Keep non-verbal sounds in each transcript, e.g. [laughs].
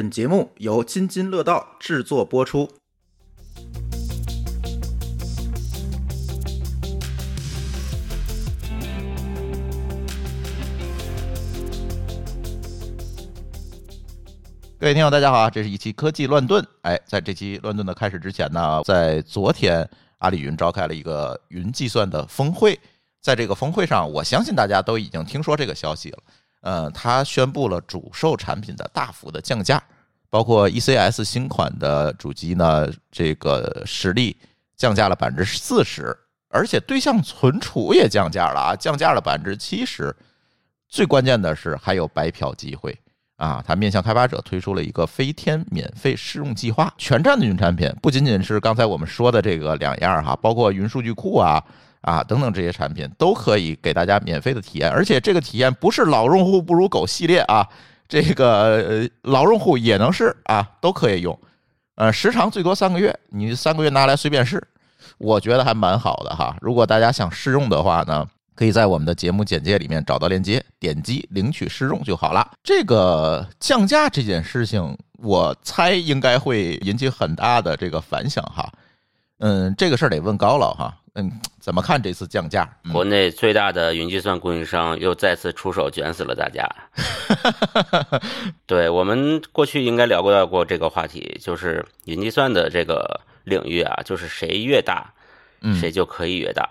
本节目由津津乐道制作播出。各位听友，大家好啊！这是一期科技乱炖。哎，在这期乱炖的开始之前呢，在昨天，阿里云召开了一个云计算的峰会。在这个峰会上，我相信大家都已经听说这个消息了。呃，它宣布了主售产品的大幅的降价，包括 ECS 新款的主机呢，这个实力降价了百分之四十，而且对象存储也降价了啊，降价了百分之七十。最关键的是还有白嫖机会。啊，它面向开发者推出了一个飞天免费试用计划，全站的云产品不仅仅是刚才我们说的这个两样哈，包括云数据库啊啊等等这些产品都可以给大家免费的体验，而且这个体验不是老用户不如狗系列啊，这个老用户也能试啊，都可以用，呃，时长最多三个月，你三个月拿来随便试，我觉得还蛮好的哈。如果大家想试用的话呢？可以在我们的节目简介里面找到链接，点击领取试用就好了。这个降价这件事情，我猜应该会引起很大的这个反响哈。嗯，这个事儿得问高老哈。嗯，怎么看这次降价？国内最大的云计算供应商又再次出手卷死了大家。[laughs] 对我们过去应该聊过到过这个话题，就是云计算的这个领域啊，就是谁越大，谁就可以越大。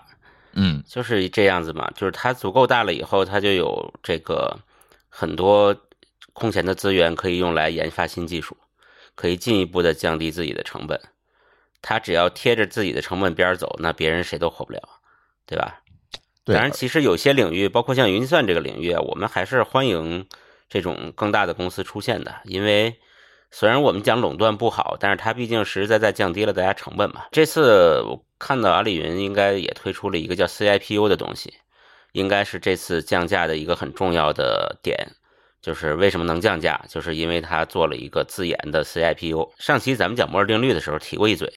嗯，就是这样子嘛，就是它足够大了以后，它就有这个很多空闲的资源可以用来研发新技术，可以进一步的降低自己的成本。它只要贴着自己的成本边走，那别人谁都活不了，对吧？当然，其实有些领域，包括像云计算这个领域啊，我们还是欢迎这种更大的公司出现的，因为虽然我们讲垄断不好，但是它毕竟实实在在降低了大家成本嘛。这次我。看到阿里云应该也推出了一个叫 CIPU 的东西，应该是这次降价的一个很重要的点。就是为什么能降价，就是因为它做了一个自研的 CIPU。上期咱们讲摩尔定律的时候提过一嘴，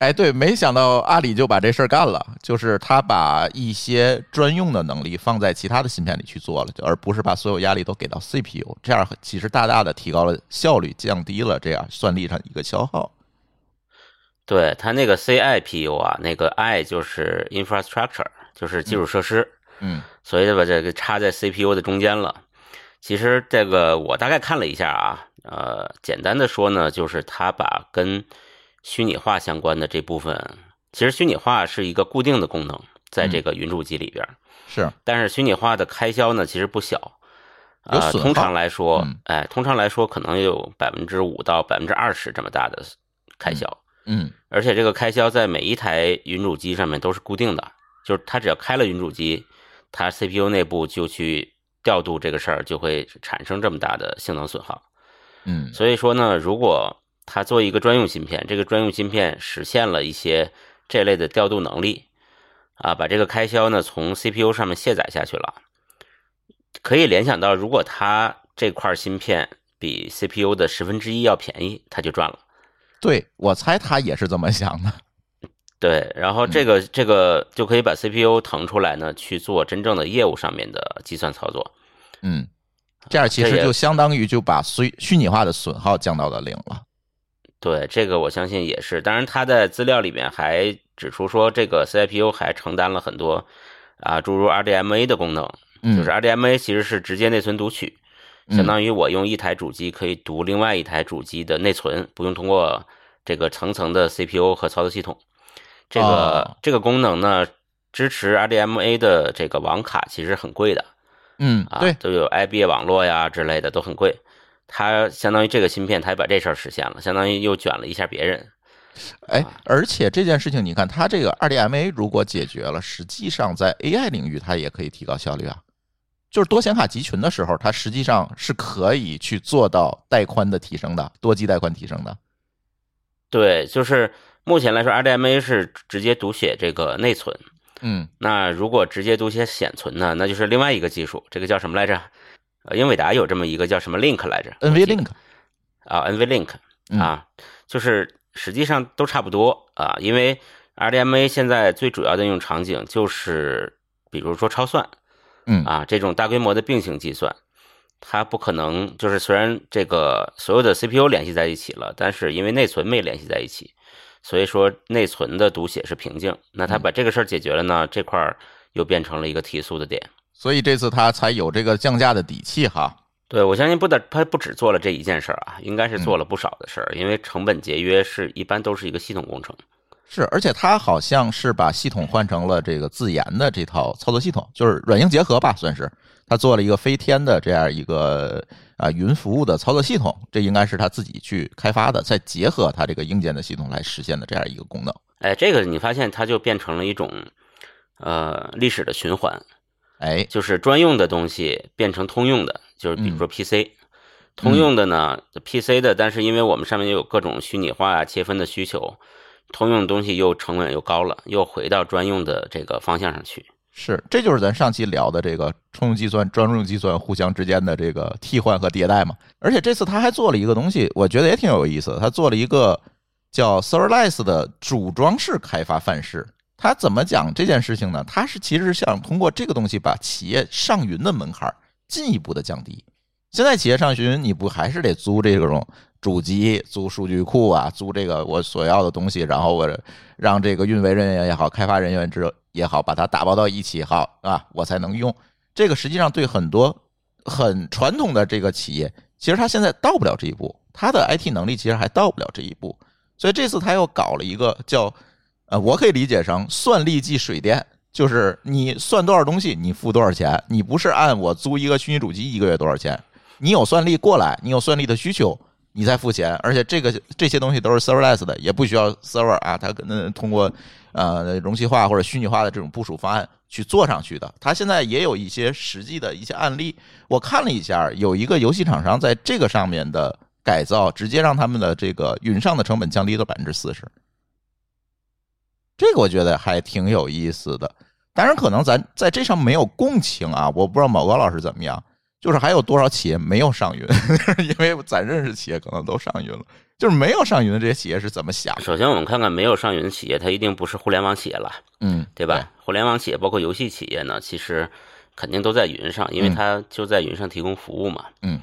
哎，对，没想到阿里就把这事儿干了，就是他把一些专用的能力放在其他的芯片里去做了，而不是把所有压力都给到 CPU，这样其实大大的提高了效率，降低了这样算力上一个消耗。对它那个 CIPU 啊，那个 I 就是 infrastructure，就是基础设施，嗯，所以就把这个插在 CPU 的中间了。其实这个我大概看了一下啊，呃，简单的说呢，就是它把跟虚拟化相关的这部分，其实虚拟化是一个固定的功能，在这个云主机里边是，但是虚拟化的开销呢，其实不小，啊，通常来说，哎，通常来说可能有百分之五到百分之二十这么大的开销。嗯，而且这个开销在每一台云主机上面都是固定的，就是它只要开了云主机，它 CPU 内部就去调度这个事儿，就会产生这么大的性能损耗。嗯，所以说呢，如果它做一个专用芯片，这个专用芯片实现了一些这类的调度能力，啊，把这个开销呢从 CPU 上面卸载下去了，可以联想到，如果它这块芯片比 CPU 的十分之一要便宜，它就赚了。对，我猜他也是这么想的。[laughs] 对，然后这个这个就可以把 CPU 腾出来呢，去做真正的业务上面的计算操作。嗯，这样其实就相当于就把虚虚拟化的损耗降到了零了。对，这个我相信也是。当然，他在资料里面还指出说，这个 CPU 还承担了很多啊，诸如 RDMA 的功能。嗯，就是 RDMA 其实是直接内存读取。相当于我用一台主机可以读另外一台主机的内存，不用通过这个层层的 CPU 和操作系统。这个这个功能呢，支持 RDMA 的这个网卡其实很贵的。嗯，啊，都有 IB 网络呀之类的都很贵。它相当于这个芯片，它把这事儿实现了，相当于又卷了一下别人。哎，而且这件事情，你看它这个 RDMA 如果解决了，实际上在 AI 领域它也可以提高效率啊。就是多显卡集群的时候，它实际上是可以去做到带宽的提升的，多机带宽提升的。对，就是目前来说，RDMA 是直接读写这个内存。嗯，那如果直接读写显存呢？那就是另外一个技术，这个叫什么来着？呃，英伟达有这么一个叫什么 Link 来着？NVLink 啊，NVLink 啊，就是实际上都差不多啊，因为 RDMA 现在最主要的应用场景就是，比如说超算。嗯啊，这种大规模的并行计算，它不可能就是虽然这个所有的 CPU 联系在一起了，但是因为内存没联系在一起，所以说内存的读写是瓶颈。那它把这个事儿解决了呢，这块儿又变成了一个提速的点。所以这次他才有这个降价的底气哈。对，我相信不得，它不只做了这一件事儿啊，应该是做了不少的事儿，因为成本节约是一般都是一个系统工程。是，而且它好像是把系统换成了这个自研的这套操作系统，就是软硬结合吧，算是它做了一个飞天的这样一个啊云服务的操作系统，这应该是他自己去开发的，再结合它这个硬件的系统来实现的这样一个功能。哎，这个你发现它就变成了一种呃历史的循环，哎，就是专用的东西变成通用的，就是比如说 PC，、通用的呢 PC 的，但是因为我们上面有各种虚拟化啊、切分的需求，通用的东西又成本又高了，又回到专用的这个方向上去。是，这就是咱上期聊的这个通用计算、专用计算互相之间的这个替换和迭代嘛。而且这次他还做了一个东西，我觉得也挺有意思的。他做了一个叫 Serverless 的组装式开发范式。他怎么讲这件事情呢？他是其实是想通过这个东西把企业上云的门槛进一步的降低。现在企业上云，你不还是得租这种主机、租数据库啊，租这个我所要的东西，然后我让这个运维人员也好，开发人员之也好，把它打包到一起好啊，我才能用。这个实际上对很多很传统的这个企业，其实他现在到不了这一步，他的 IT 能力其实还到不了这一步。所以这次他又搞了一个叫我可以理解成算力即水电，就是你算多少东西，你付多少钱，你不是按我租一个虚拟主机一个月多少钱，你有算力过来，你有算力的需求。你再付钱，而且这个这些东西都是 serverless 的，也不需要 server 啊，它可能通过呃容器化或者虚拟化的这种部署方案去做上去的。它现在也有一些实际的一些案例，我看了一下，有一个游戏厂商在这个上面的改造，直接让他们的这个云上的成本降低了百分之四十。这个我觉得还挺有意思的。当然，可能咱在这上没有共情啊，我不知道某高老师怎么样。就是还有多少企业没有上云？[laughs] 因为咱认识企业可能都上云了，就是没有上云的这些企业是怎么想？首先，我们看看没有上云的企业，它一定不是互联网企业了，嗯，对吧？互联网企业包括游戏企业呢，其实肯定都在云上，因为它就在云上提供服务嘛。嗯，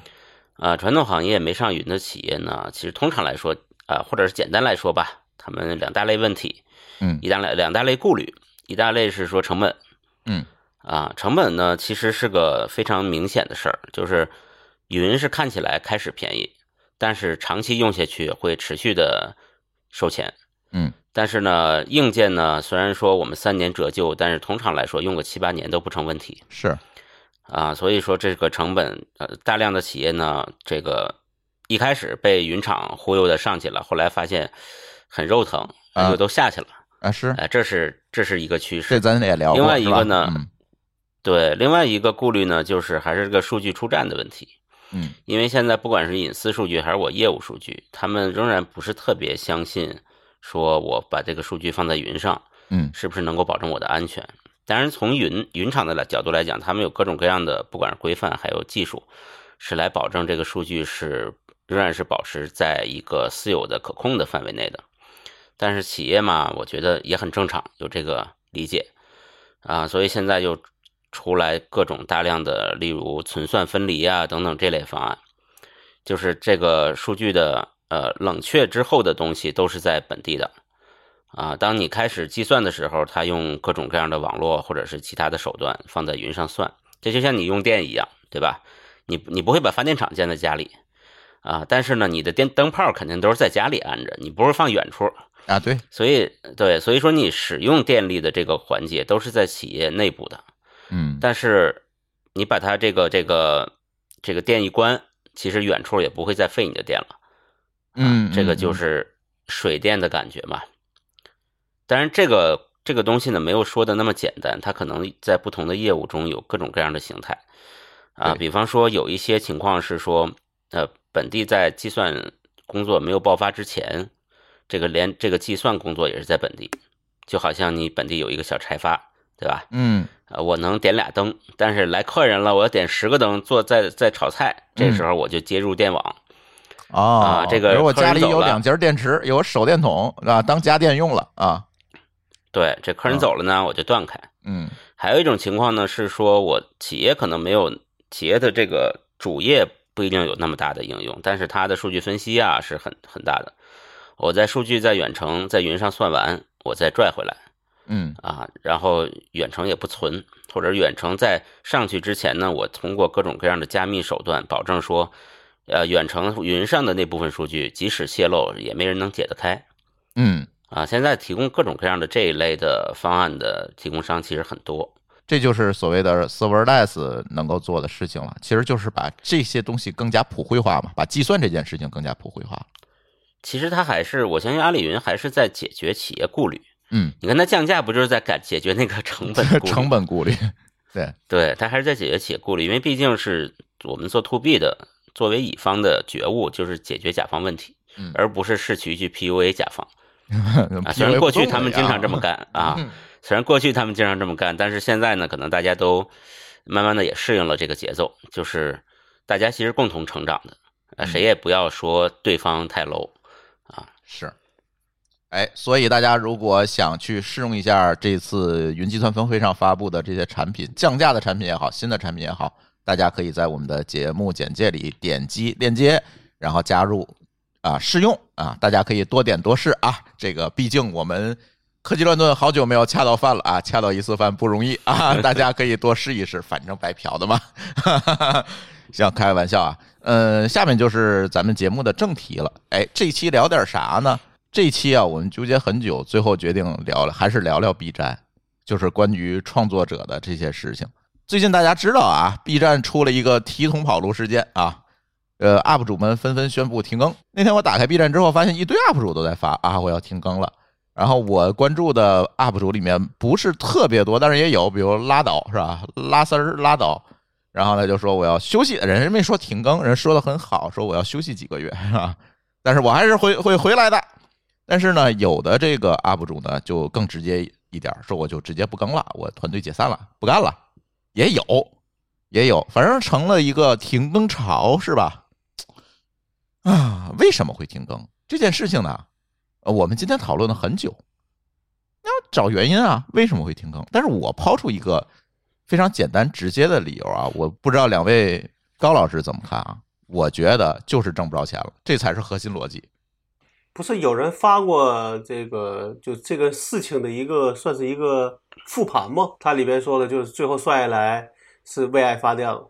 啊，传统行业没上云的企业呢，其实通常来说，啊，或者是简单来说吧，他们两大类问题，嗯，一大类两大类顾虑，一大类是说成本，嗯。啊，成本呢其实是个非常明显的事儿，就是云是看起来开始便宜，但是长期用下去会持续的收钱。嗯，但是呢，硬件呢虽然说我们三年折旧，但是通常来说用个七八年都不成问题。是啊，所以说这个成本，呃，大量的企业呢，这个一开始被云厂忽悠的上去了，后来发现很肉疼，就都下去了。啊，是，哎，这是这是一个趋势。这咱也聊过。另外一个呢？嗯对，另外一个顾虑呢，就是还是这个数据出站的问题。嗯，因为现在不管是隐私数据还是我业务数据，他们仍然不是特别相信，说我把这个数据放在云上，嗯，是不是能够保证我的安全？当然，从云云厂的角度来讲，他们有各种各样的，不管是规范还有技术，是来保证这个数据是仍然是保持在一个私有的可控的范围内的。但是企业嘛，我觉得也很正常，有这个理解啊，所以现在就。出来各种大量的，例如存算分离啊等等这类方案，就是这个数据的呃冷却之后的东西都是在本地的啊。当你开始计算的时候，它用各种各样的网络或者是其他的手段放在云上算，这就像你用电一样，对吧？你你不会把发电厂建在家里啊，但是呢，你的电灯泡肯定都是在家里安着，你不是放远处啊。对，所以对，所以说你使用电力的这个环节都是在企业内部的。嗯，但是你把它这个这个这个电一关，其实远处也不会再费你的电了。嗯，这个就是水电的感觉嘛。当然，这个这个东西呢，没有说的那么简单，它可能在不同的业务中有各种各样的形态啊。比方说，有一些情况是说，呃，本地在计算工作没有爆发之前，这个连这个计算工作也是在本地，就好像你本地有一个小柴发，对吧？嗯。呃，我能点俩灯，但是来客人了，我要点十个灯，做在在炒菜，这时候我就接入电网。啊，这个我家里有两节电池，有手电筒啊，当家电用了啊。对，这客人走了呢，我就断开。嗯，还有一种情况呢，是说我企业可能没有企业的这个主业不一定有那么大的应用，但是它的数据分析啊是很很大的。我在数据在远程在云上算完，我再拽回来嗯啊，然后远程也不存，或者远程在上去之前呢，我通过各种各样的加密手段，保证说，呃，远程云上的那部分数据即使泄露，也没人能解得开。嗯，啊，现在提供各种各样的这一类的方案的提供商其实很多。这就是所谓的 serverless 能够做的事情了，其实就是把这些东西更加普惠化嘛，把计算这件事情更加普惠化。其实他还是，我相信阿里云还是在解决企业顾虑。嗯，你看它降价，不就是在改解决那个成本顾虑？[laughs] 成本顾虑，对，对，它还是在解决企业顾虑，因为毕竟是我们做 to B 的，作为乙方的觉悟就是解决甲方问题，嗯而不是试图去 PUA 甲方。啊，虽然过去他们经常这么干啊，嗯虽然过去他们经常这么干，但是现在呢，可能大家都慢慢的也适应了这个节奏，就是大家其实共同成长的，呃，谁也不要说对方太 low 啊。是，哎，所以大家如果想去试用一下这次云计算峰会上发布的这些产品，降价的产品也好，新的产品也好，大家可以在我们的节目简介里点击链接，然后加入啊试用啊，大家可以多点多试啊。这个毕竟我们科技乱炖好久没有恰到饭了啊，恰到一次饭不容易啊，[laughs] 大家可以多试一试，反正白嫖的嘛。[laughs] 行，开个玩笑啊。呃，下面就是咱们节目的正题了。哎，这期聊点啥呢？这期啊，我们纠结很久，最后决定聊聊，还是聊聊 B 站，就是关于创作者的这些事情。最近大家知道啊，B 站出了一个提桶跑路事件啊，呃，UP 主们纷纷宣布停更。那天我打开 B 站之后，发现一堆 UP 主都在发啊，我要停更了。然后我关注的 UP 主里面不是特别多，但是也有，比如拉倒是吧？拉丝儿拉倒，然后呢就说我要休息，人家没说停更，人说的很好，说我要休息几个月是吧？但是我还是会会回来的。但是呢，有的这个 UP 主呢就更直接一点，说我就直接不更了，我团队解散了，不干了，也有，也有，反正成了一个停更潮是吧？啊，为什么会停更这件事情呢？呃，我们今天讨论了很久，要找原因啊，为什么会停更？但是我抛出一个非常简单直接的理由啊，我不知道两位高老师怎么看啊？我觉得就是挣不着钱了，这才是核心逻辑。不是有人发过这个就这个事情的一个算是一个复盘吗？它里边说的就是最后算下来是为爱发电了，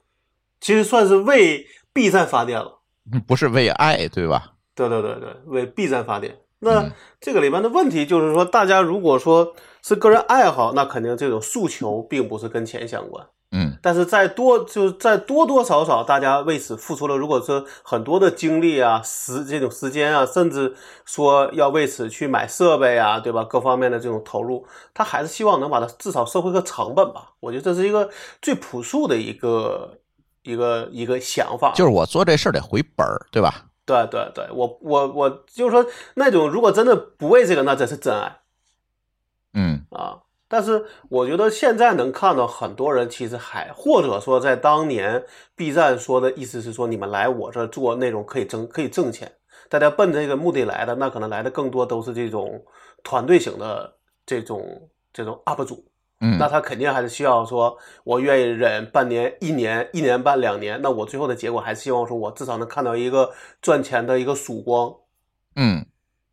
其实算是为 B 站发电了。不是为爱，对吧？对对对对，为 B 站发电。那嗯这个里边的问题就是说，大家如果说是个人爱好，那肯定这种诉求并不是跟钱相关。嗯但是在多就是在多多少少，大家为此付出了，如果说很多的精力啊、时这种时间啊，甚至说要为此去买设备啊，对吧？各方面的这种投入，他还是希望能把它至少收回个成本吧。我觉得这是一个最朴素的一个一个一个想法。就是我做这事儿得回本儿，对吧？对对对，我我我就是说，那种如果真的不为这个，那真是真爱嗯啊。但是我觉得现在能看到很多人其实还，或者说在当年 B 站说的意思是说，你们来我这儿做内容可以挣可以挣钱，大家奔这个目的来的，那可能来的更多都是这种团队型的这种这种 UP 主。嗯那他肯定还是需要说，我愿意忍半年、一年、一年半、两年，那我最后的结果还是希望说我至少能看到一个赚钱的一个曙光，嗯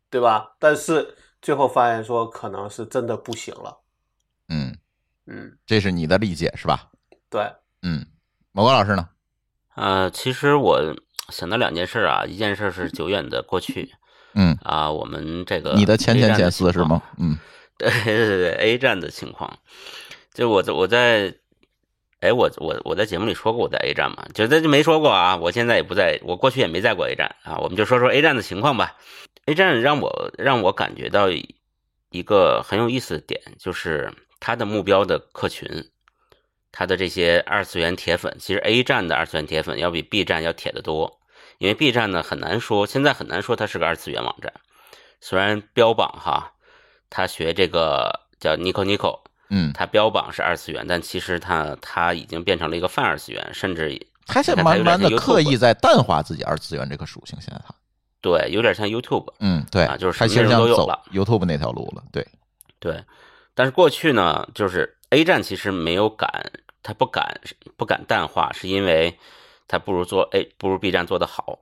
对吧？但是最后发现说可能是真的不行了，嗯，嗯，这是你的理解是吧？对，嗯，某个老师呢？呃，其实我想到两件事啊，一件事是久远的过去嗯，啊，我们这个你的前前前四是吗？嗯对对对对，A 站的情况，就我在我在，哎，我我我在节目里说过我在 A 站嘛，就这就没说过啊，我现在也不在，我过去也没在过 A 站啊，我们就说说 A 站的情况吧。A 站让我让我感觉到一个很有意思的点，就是它的目标的客群，它的这些二次元铁粉，其实 A 站的二次元铁粉要比 B 站要铁得多，因为 B 站呢很难说，现在很难说它是个二次元网站，虽然标榜哈。他学这个叫 Nico Nico，嗯，他标榜是二次元，但其实它它已经变成了一个泛二次元，甚至它现在慢慢的刻意在淡化自己二次元这个属性。现在它，对有点像 YouTube，嗯，对啊，就是他其实什么内容都有了 YouTube 那条路了。对，对。但是过去呢，就是 A 站其实没有敢，他不敢不敢淡化，是因为他不如做 A 不如 B 站做的好，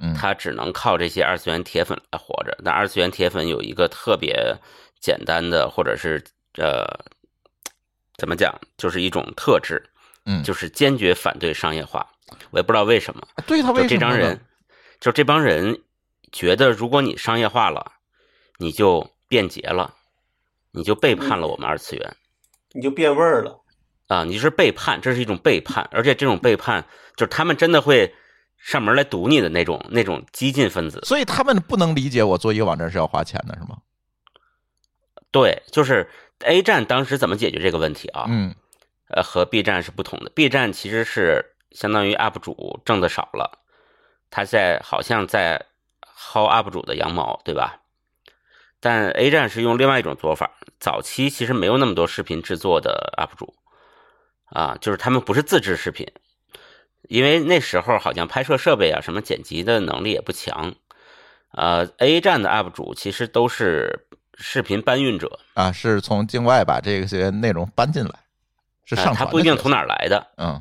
嗯它只能靠这些二次元铁粉来活着。但二次元铁粉有一个特别简单的，或者是呃，怎么讲，就是一种特质，嗯，就是坚决反对商业化。我也不知道为什么，对他为什么呢这帮人，就这帮人觉得，如果你商业化了，你就变节了，你就背叛了我们二次元。你就变味儿了。啊，你是背叛，这是一种背叛，而且这种背叛就是他们真的会上门来堵你的那种那种激进分子。所以他们不能理解我做一个网站是要花钱的，是吗？对，就是 A 站当时怎么解决这个问题啊？嗯呃，和 B 站是不同的。B 站其实是相当于 UP 主挣的少了，他在好像在薅 UP 主的羊毛，对吧？但 A 站是用另外一种做法，早期其实没有那么多视频制作的 UP 主，啊，就是他们不是自制视频，因为那时候好像拍摄设备啊什么剪辑的能力也不强，呃，A 站的 UP 主其实都是视频搬运者，啊，是从境外把这些内容搬进来，是呃上传的他不一定从哪儿来的，嗯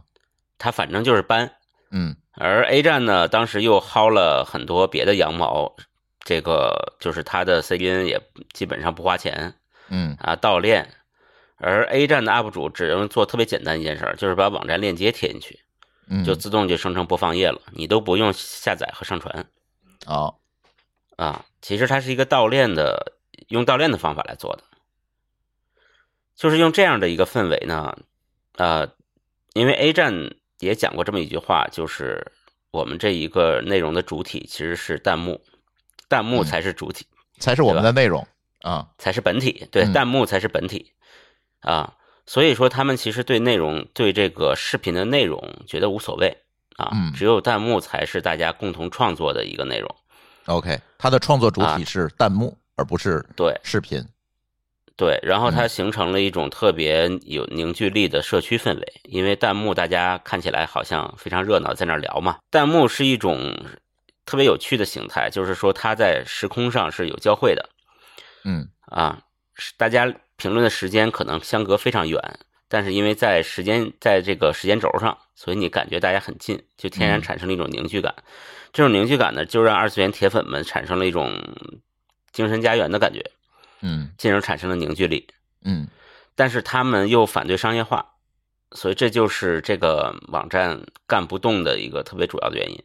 他反正就是搬。嗯而 A 站呢，当时又薅了很多别的羊毛，这个就是他的 CDN 也基本上不花钱嗯啊，盗链。而 A 站的 UP 主只能做特别简单一件事儿，就是把网站链接贴进去，嗯，就自动就生成播放页了，你都不用下载和上传哦啊。其实它是一个盗链的，用倒链的方法来做的，就是用这样的一个氛围呢，呃，因为 A 站也讲过这么一句话，就是我们这一个内容的主体其实是弹幕，弹幕嗯。才是主体，才是我们的内容啊，才是本体，对，嗯。弹幕才是本体啊。所以说，他们其实对内容、对这个视频的内容觉得无所谓啊，嗯。只有弹幕才是大家共同创作的一个内容。OK，它的创作主啊体是弹幕，而不是对视频。对，然后它嗯形成了一种特别有凝聚力的社区氛围，因为弹幕大家看起来好像非常热闹，在那儿聊嘛。弹幕是一种特别有趣的形态，就是说它在时空上是有交汇的嗯啊，大家评论的时间可能相隔非常远，但是因为在时间在这个时间轴上，所以你感觉大家很近，就天然嗯产生了一种凝聚感。这种凝聚感呢，就让二次元铁粉们产生了一种精神家园的感觉，嗯进而产生了凝聚力。嗯但是他们又反对商业化，所以这就是这个网站干不动的一个特别主要的原因。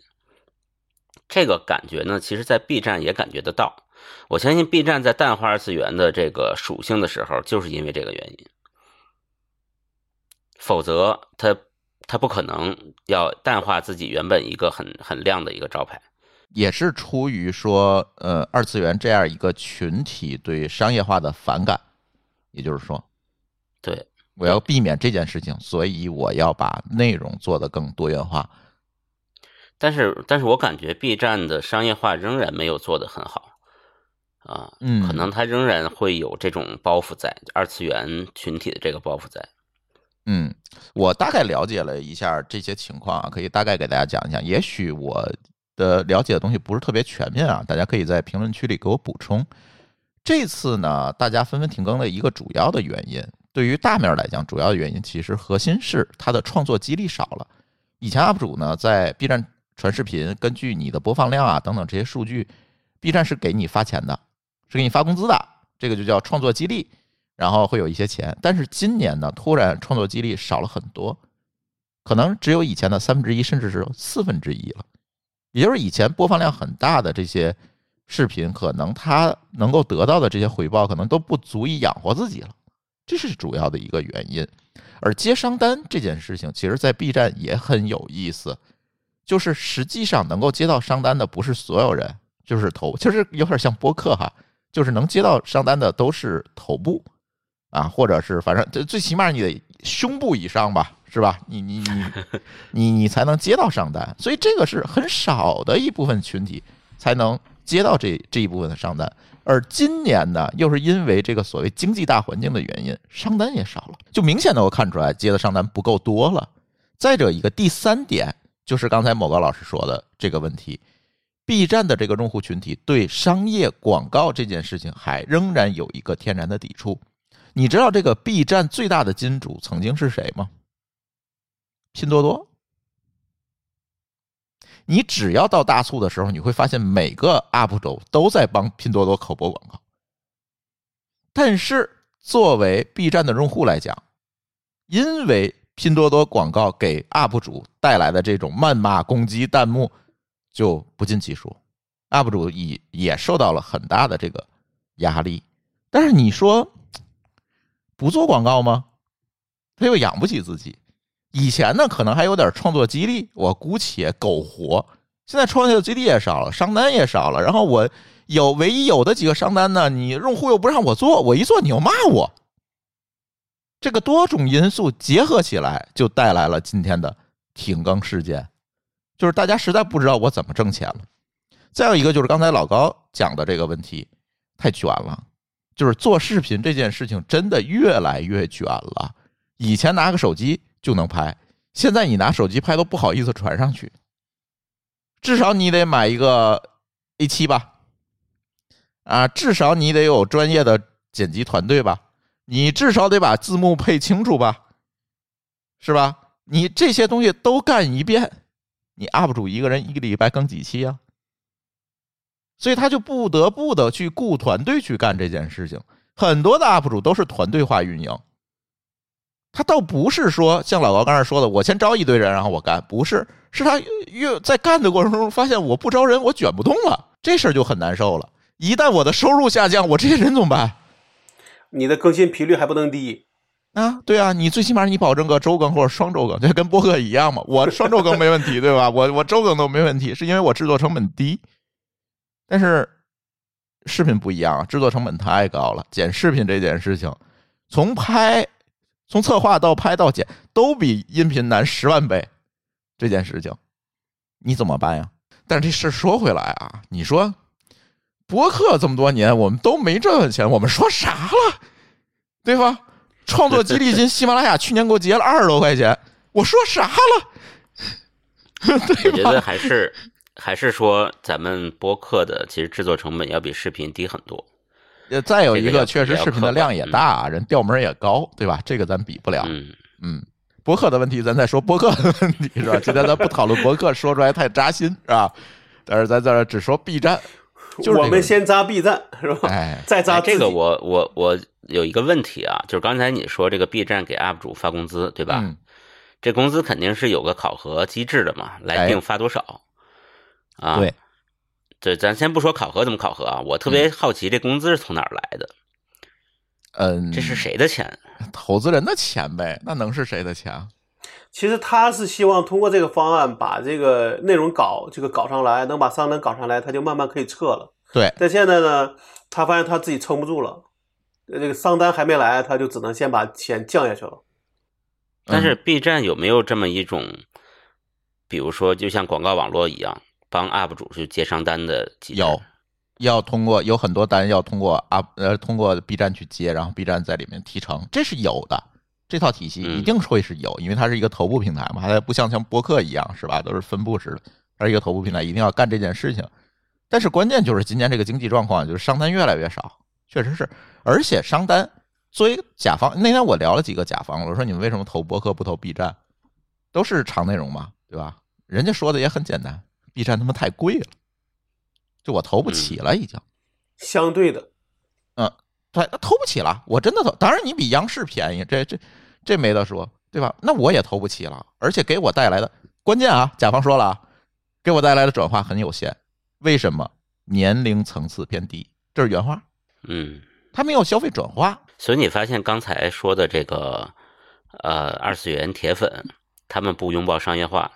这个感觉呢，其实在 B 站也感觉得到。我相信 B 站在淡化二次元的这个属性的时候，就是因为这个原因，否则它它不可能要淡化自己原本一个很很亮的一个招牌。也是出于说，呃，二次元这样一个群体对商业化的反感，也就是说，对，我要避免这件事情，所以我要把内容做得更多元化。但是但是我感觉 B 站的商业化仍然没有做得很好啊，嗯可能它仍然会有这种包袱在二次元群体的这个包袱在。嗯，我大概了解了一下这些情况啊，可以大概给大家讲一讲。也许我的了解的东西不是特别全面啊，大家可以在评论区里给我补充。这次呢，大家纷纷停更的一个主要的原因，对于大面来讲，主要的原因其实核心是它的创作激励少了。以前 UP 主呢在 B 站传视频，根据你的播放量啊等等这些数据，B 站是给你发钱的，是给你发工资的，这个就叫创作激励。然后会有一些钱。但是今年呢，突然创作激励少了很多，可能只有以前的三分之一，甚至是四分之一了。也就是以前播放量很大的这些视频，可能他能够得到的这些回报，可能都不足以养活自己了，这是主要的一个原因。而接商单这件事情，其实在 B 站也很有意思，就是实际上能够接到商单的不是所有人，就是头，就是有点像播客哈，就是能接到商单的都是头部。啊，或者是反正最最起码你得胸部以上吧，是吧？你你你 [laughs] 你你才能接到商单，所以这个是很少的一部分群体才能接到这这一部分的商单。而今年呢，又是因为这个所谓经济大环境的原因，商单也少了，就明显能够看出来接的商单不够多了。再者一个第三点，就是刚才某高老师说的这个问题，B 站的这个用户群体对商业广告这件事情还仍然有一个天然的抵触。你知道这个 B 站最大的金主曾经是谁吗？拼多多。你只要到大促的时候，你会发现每个 UP 主都在帮拼多多口播广告。但是作为 B 站的用户来讲，因为拼多多广告给 UP 主带来的这种谩骂、攻击、弹幕就不计其数，UP 主也也受到了很大的这个压力。但是你说不做广告吗？他又养不起自己。以前呢，可能还有点创作激励，我姑且苟活。现在创作激励也少了，商单也少了，然后我有唯一有的几个商单呢，你用户又不让我做，我一做你又骂我。这个多种因素结合起来，就带来了今天的停更事件，就是大家实在不知道我怎么挣钱了。再有一个就是刚才老高讲的这个问题，太卷了，就是做视频这件事情真的越来越卷了。以前拿个手机。就能拍，现在你拿手机拍都不好意思传上去，至少你得买一个 A 七吧，啊，至少你得有专业的剪辑团队吧，你至少得把字幕配清楚吧，是吧？你这些东西都干一遍，你 UP 主一个人一个礼拜更几期啊？所以他就不得不的去雇团队去干这件事情，很多的 UP 主都是团队化运营。他倒不是说像老高刚才说的，我先招一堆人，然后我干，不是，是他越在干的过程中发现我不招人，我卷不动了，这事儿就很难受了。一旦我的收入下降，我这些人怎么办？你的更新频率还不能低啊？对啊，你最起码你保证个周更或者双周更，这跟播客一样嘛。我双周更没问题，对吧？我我周更都没问题，是因为我制作成本低。但是视频不一样，制作成本太高了，剪视频这件事情，从拍。从策划到拍到剪都比音频难十万倍，这件事情你怎么办呀？但是这事说回来啊，你说博客这么多年我们都没赚到钱，我们说啥了，对吧？创作激励金，喜马拉雅去年给我结了二十多块钱，我说啥了？[laughs] 我觉得还是还是说咱们播客的其实制作成本要比视频低很多。呃，再有一个，确实视频的量也大，人调门也高，对吧？这个咱比不了。嗯嗯，博客的问题，咱再说博客的问题是吧？今天咱不讨论博客，说出来太扎心是吧？但是咱在这只说 B 站，就是我们先扎 B 站是吧？哎，再扎这个，我我我有一个问题啊，就是刚才你说这个 B 站给 UP 主发工资，对吧？这工资肯定是有个考核机制的嘛，来定发多少啊？对。这咱先不说考核怎么考核啊，我特别好奇这工资是从哪儿来的？嗯，这是谁的钱？投资人的钱呗，那能是谁的钱？其实他是希望通过这个方案把这个内容搞这个搞上来，能把商单搞上来，他就慢慢可以撤了。对。但现在呢，他发现他自己撑不住了，这个商单还没来，他就只能先把钱降下去了。但是 B 站有没有这么一种，比如说就像广告网络一样？帮 UP 主去接商单的机制，有要通过有很多单要通过 UP 呃通过 B 站去接，然后 B 站在里面提成，这是有的。这套体系一定会是有，因为它是一个头部平台嘛，它不像像播客一样是吧，都是分布式的，它是一个头部平台，一定要干这件事情。但是关键就是今年这个经济状况，就是商单越来越少，确实是，而且商单作为甲方，那天我聊了几个甲方，我说你们为什么投播客不投 B 站？都是长内容嘛，对吧？人家说的也很简单。B 站他妈太贵了，就我投不起了，已经。相对的，嗯，对，投不起了，我真的投。当然，你比央视便宜，这这这没得说，对吧？那我也投不起了，而且给我带来的关键啊，甲方说了啊，给我带来的转化很有限。为什么？年龄层次偏低，这是原话。嗯，他没有消费转化。所以你发现刚才说的这个，呃，二次元铁粉，他们不拥抱商业化。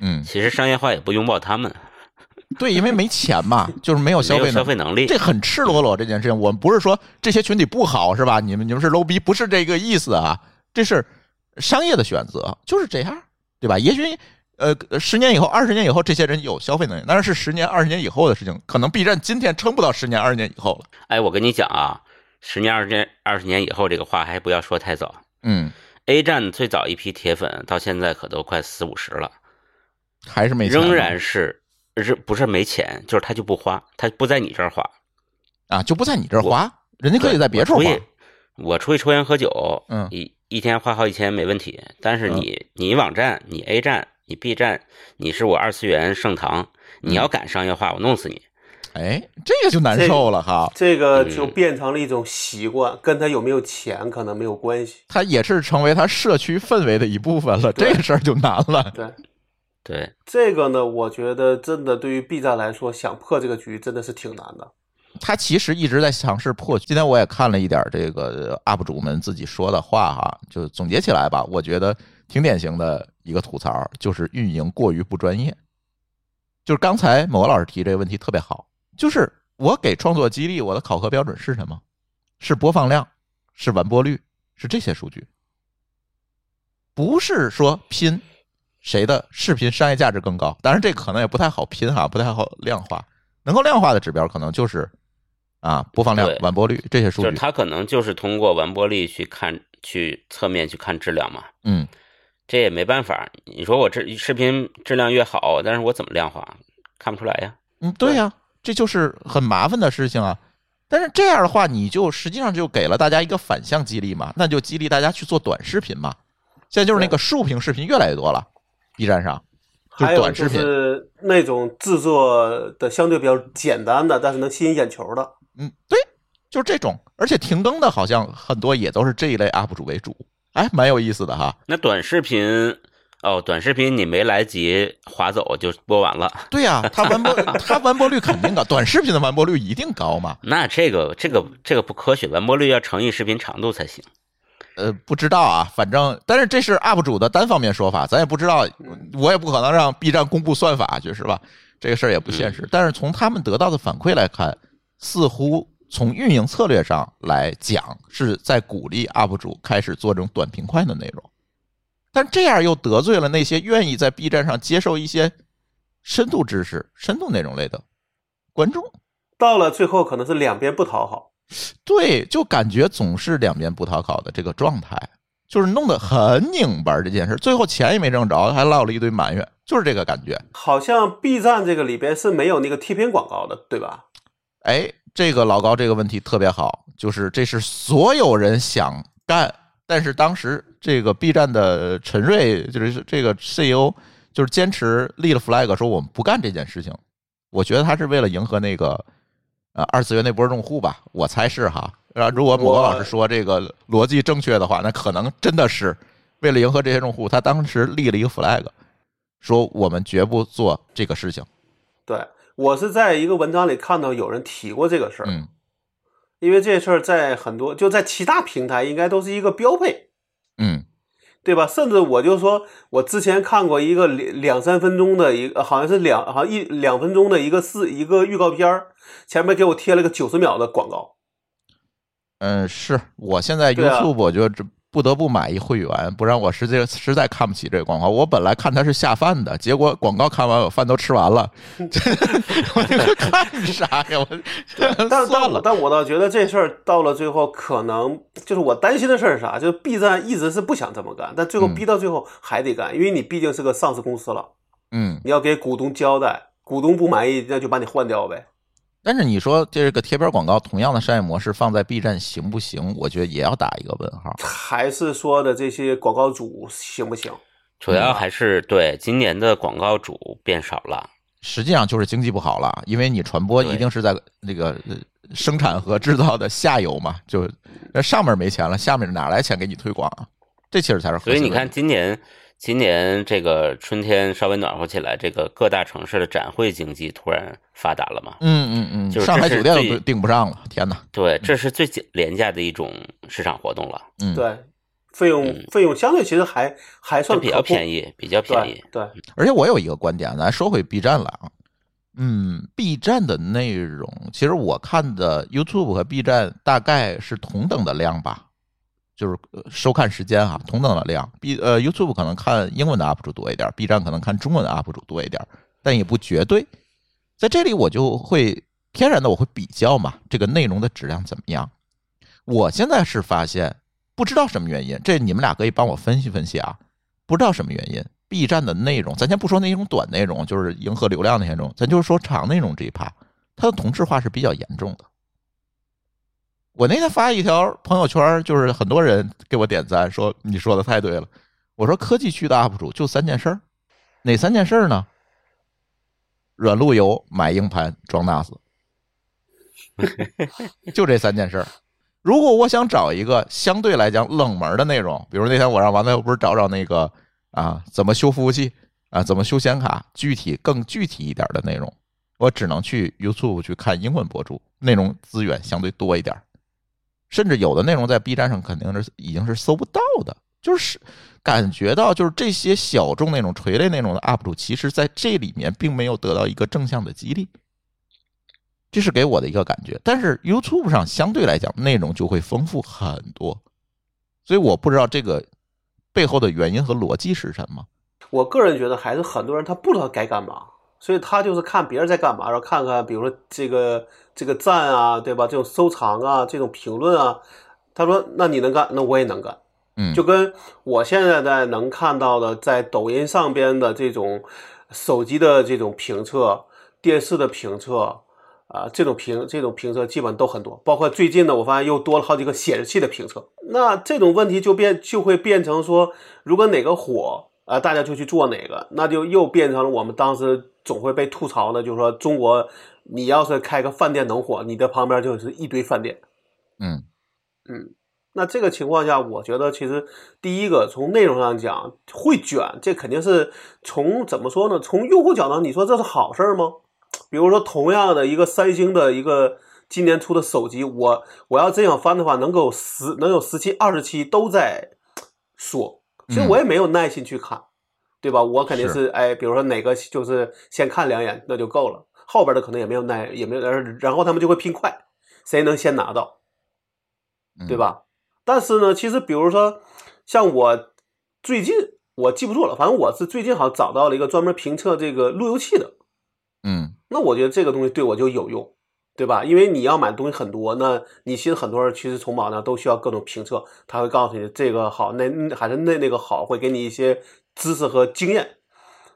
嗯，其实商业化也不拥抱他们，[laughs] 对，因为没钱嘛，就是没有消费消费能力，这很赤裸裸这件事情。我们不是说这些群体不好是吧？你们你们是 low 逼，不是这个意思啊，这是商业的选择，就是这样，对吧？也许呃，十年以后、二十年以后，这些人有消费能力，那是十年、二十年以后的事情，可能 B 站今天撑不到十年、二十年以后了。哎，我跟你讲啊，十年、二十年、二十年以后这个话还不要说太早。嗯，A 站最早一批铁粉到现在可都快四五十了。还是没钱，仍然是是不是没钱？就是他就不花，他不在你这儿花啊，就不在你这儿花，人家可以在别处花。我出去抽烟喝酒，嗯，一一天花好几千没问题。但是你你网站你 A 站你 B 站你是我二次元盛唐，你要敢商业化，我弄死你。哎，这个就难受了哈。这个就变成了一种习惯，跟他有没有钱可能没有关系。他也是成为他社区氛围的一部分了，这个事儿就难了。对，对，这个呢，我觉得真的对于 B 站来说，想破这个局真的是挺难的。他其实一直在尝试破局。今天我也看了一点这个 UP 主们自己说的话哈，就总结起来吧，我觉得挺典型的一个吐槽，就是运营过于不专业。就是刚才某个老师提这个问题特别好。就是我给创作激励，我的考核标准是什么？是播放量，是完播率，是这些数据，不是说拼谁的视频商业价值更高。当然，这可能也不太好拼哈，不太好量化。能够量化的指标，可能就是啊播放量、完播率这些数据。他可能就是通过完播率去看、去侧面去看质量嘛。嗯，这也没办法。你说我这视频质量越好，但是我怎么量化？看不出来呀。嗯，对呀。这就是很麻烦的事情啊，但是这样的话，你就实际上就给了大家一个反向激励嘛，那就激励大家去做短视频嘛。现在就是那个竖屏视频越来越多了，B 站上，还短视频是那种制作的相对比较简单的，但是能吸引眼球的。嗯，对，就是这种，而且停更的好像很多也都是这一类 UP 主为主，哎，蛮有意思的哈。那短视频。哦，短视频你没来及划走就播完了。对呀，它完播，[laughs] 它完播率肯定高，短视频的完播率一定高嘛。那这个这个这个不科学，完播率要乘以视频长度才行。呃，不知道啊，反正但是这是 UP 主的单方面说法，咱也不知道，我也不可能让 B 站公布算法去，是吧？这个事儿也不现实。但是从他们得到的反馈来看，似乎从运营策略上来讲，是在鼓励 UP 主开始做这种短平快的内容。但这样又得罪了那些愿意在 B 站上接受一些深度知识、深度内容类的观众。到了最后，可能是两边不讨好。对，就感觉总是两边不讨好的这个状态，就是弄得很拧巴。这件事最后钱也没挣着，还落了一堆埋怨，就是这个感觉。好像 B 站这个里边是没有那个贴片广告的，对吧？哎，这个老高这个问题特别好，就是这是所有人想干。但是当时这个 B 站的陈瑞就是这个 CEO，就是坚持立了 flag，说我们不干这件事情。我觉得他是为了迎合那个呃二次元那波用户吧，我猜是哈。如果某个老师说这个逻辑正确的话，那可能真的是为了迎合这些用户，他当时立了一个 flag，说我们绝不做这个事情。对我是在一个文章里看到有人提过这个事儿。嗯。因为这事儿在很多就在其他平台应该都是一个标配，嗯，对吧？甚至我就说，我之前看过一个两两三分钟的一个，好像是两好像一两分钟的一个四一个预告片儿，前面给我贴了个九十秒的广告。嗯，是我现在 YouTube 我就这。不得不买一会员，不然我实在实在看不起这个广告。我本来看它是下饭的，结果广告看完，我饭都吃完了，[laughs] 我看啥呀？我但但我但我倒觉得这事儿到了最后，可能就是我担心的事儿是啥？就是 B 站一直是不想这么干，但最后逼到最后还得干，因为你毕竟是个上市公司了，嗯，你要给股东交代，股东不满意，那就把你换掉呗。但是你说这个贴片广告同样的商业模式放在 B 站行不行？我觉得也要打一个问号。还是说的这些广告主行不行？主要还是对今年的广告主变少了。实际上就是经济不好了，因为你传播一定是在那个生产和制造的下游嘛，就那上面没钱了，下面哪来钱给你推广啊？这其实才是。所以你看今年。今年这个春天稍微暖和起来，这个各大城市的展会经济突然发达了嘛？嗯嗯嗯，就是上海酒店都订不上了，天哪！对，这是最廉价的一种市场活动了。嗯，对，费用费用相对其实还还算比较便宜，比较便宜。对，而且我有一个观点，咱说回 B 站来啊，嗯，B 站的内容其实我看的 YouTube 和 B 站大概是同等的量吧。就是收看时间哈，同等的量，B 呃 YouTube 可能看英文的 UP 主多一点，B 站可能看中文的 UP 主多一点，但也不绝对。在这里我就会天然的我会比较嘛，这个内容的质量怎么样？我现在是发现不知道什么原因，这你们俩可以帮我分析分析啊。不知道什么原因，B 站的内容，咱先不说那种短内容，就是迎合流量那些内容，咱就是说长内容这一趴，它的同质化是比较严重的。我那天发一条朋友圈，就是很多人给我点赞，说你说的太对了。我说科技区的 UP 主就三件事儿：哪三件事儿呢？软路由、买硬盘、装 NAS，就这三件事儿。如果我想找一个相对来讲冷门的内容，比如那天我让王大夫不是找找那个啊怎么修服务器啊怎么修显卡，具体更具体一点的内容，我只能去 YouTube 去看英文博主，内容资源相对多一点，甚至有的内容在 B 站上肯定是已经是搜不到的，就是感觉到就是这些小众那种垂类内容的 UP 主，其实在这里面并没有得到一个正向的激励。这是给我的一个感觉，但是 YouTube 上相对来讲内容就会丰富很多，所以我不知道这个背后的原因和逻辑是什么。我个人觉得还是很多人他不知道该干嘛，所以他就是看别人在干嘛，然后看看比如说这个这个赞啊，对吧？这种收藏啊，这种评论啊，他说那你能干，那我也能干。嗯，就跟我现在在能看到的，在抖音上边的这种手机的这种评测、电视的评测。啊，这种评这种评测基本都很多，包括最近呢，我发现又多了好几个显示器的评测。那这种问题就变就会变成说，如果哪个火啊，大家就去做哪个，那就又变成了我们当时总会被吐槽的，就是说中国，你要是开个饭店能火，你的旁边就是一堆饭店。嗯嗯，那这个情况下，我觉得其实第一个从内容上讲会卷，这肯定是从怎么说呢？从用户角度，你说这是好事吗？比如说，同样的一个三星的一个今年出的手机，我我要真想翻的话，能够十能有十七、二十期都在说，其实我也没有耐心去看，对吧？我肯定是哎，比如说哪个就是先看两眼那就够了，后边的可能也没有耐，也没有，然后他们就会拼快，谁能先拿到，对吧？但是呢，其实比如说像我最近我记不住了，反正我是最近好像找到了一个专门评测这个路由器的。嗯，那我觉得这个东西对我就有用，对吧？因为你要买东西很多，那你其实很多人其实从网上都需要各种评测，他会告诉你这个好，那还是那那个好，会给你一些知识和经验，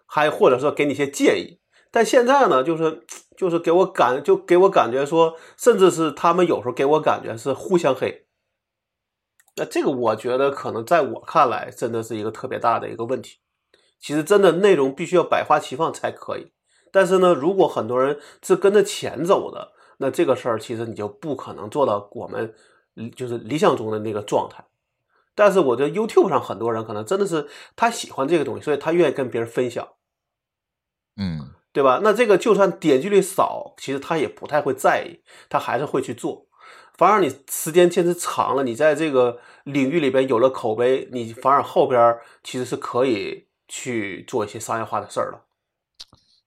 还或者说给你一些建议。但现在呢，就是就是给我感就给我感觉说，甚至是他们有时候给我感觉是互相黑。那这个我觉得可能在我看来，真的是一个特别大的一个问题。其实真的内容必须要百花齐放才可以。但是呢，如果很多人是跟着钱走的，那这个事儿其实你就不可能做到我们就是理想中的那个状态。但是我觉得 YouTube 上很多人可能真的是他喜欢这个东西，所以他愿意跟别人分享，嗯，对吧？那这个就算点击率少，其实他也不太会在意，他还是会去做。反而你时间坚持长了，你在这个领域里边有了口碑，你反而后边其实是可以去做一些商业化的事儿了。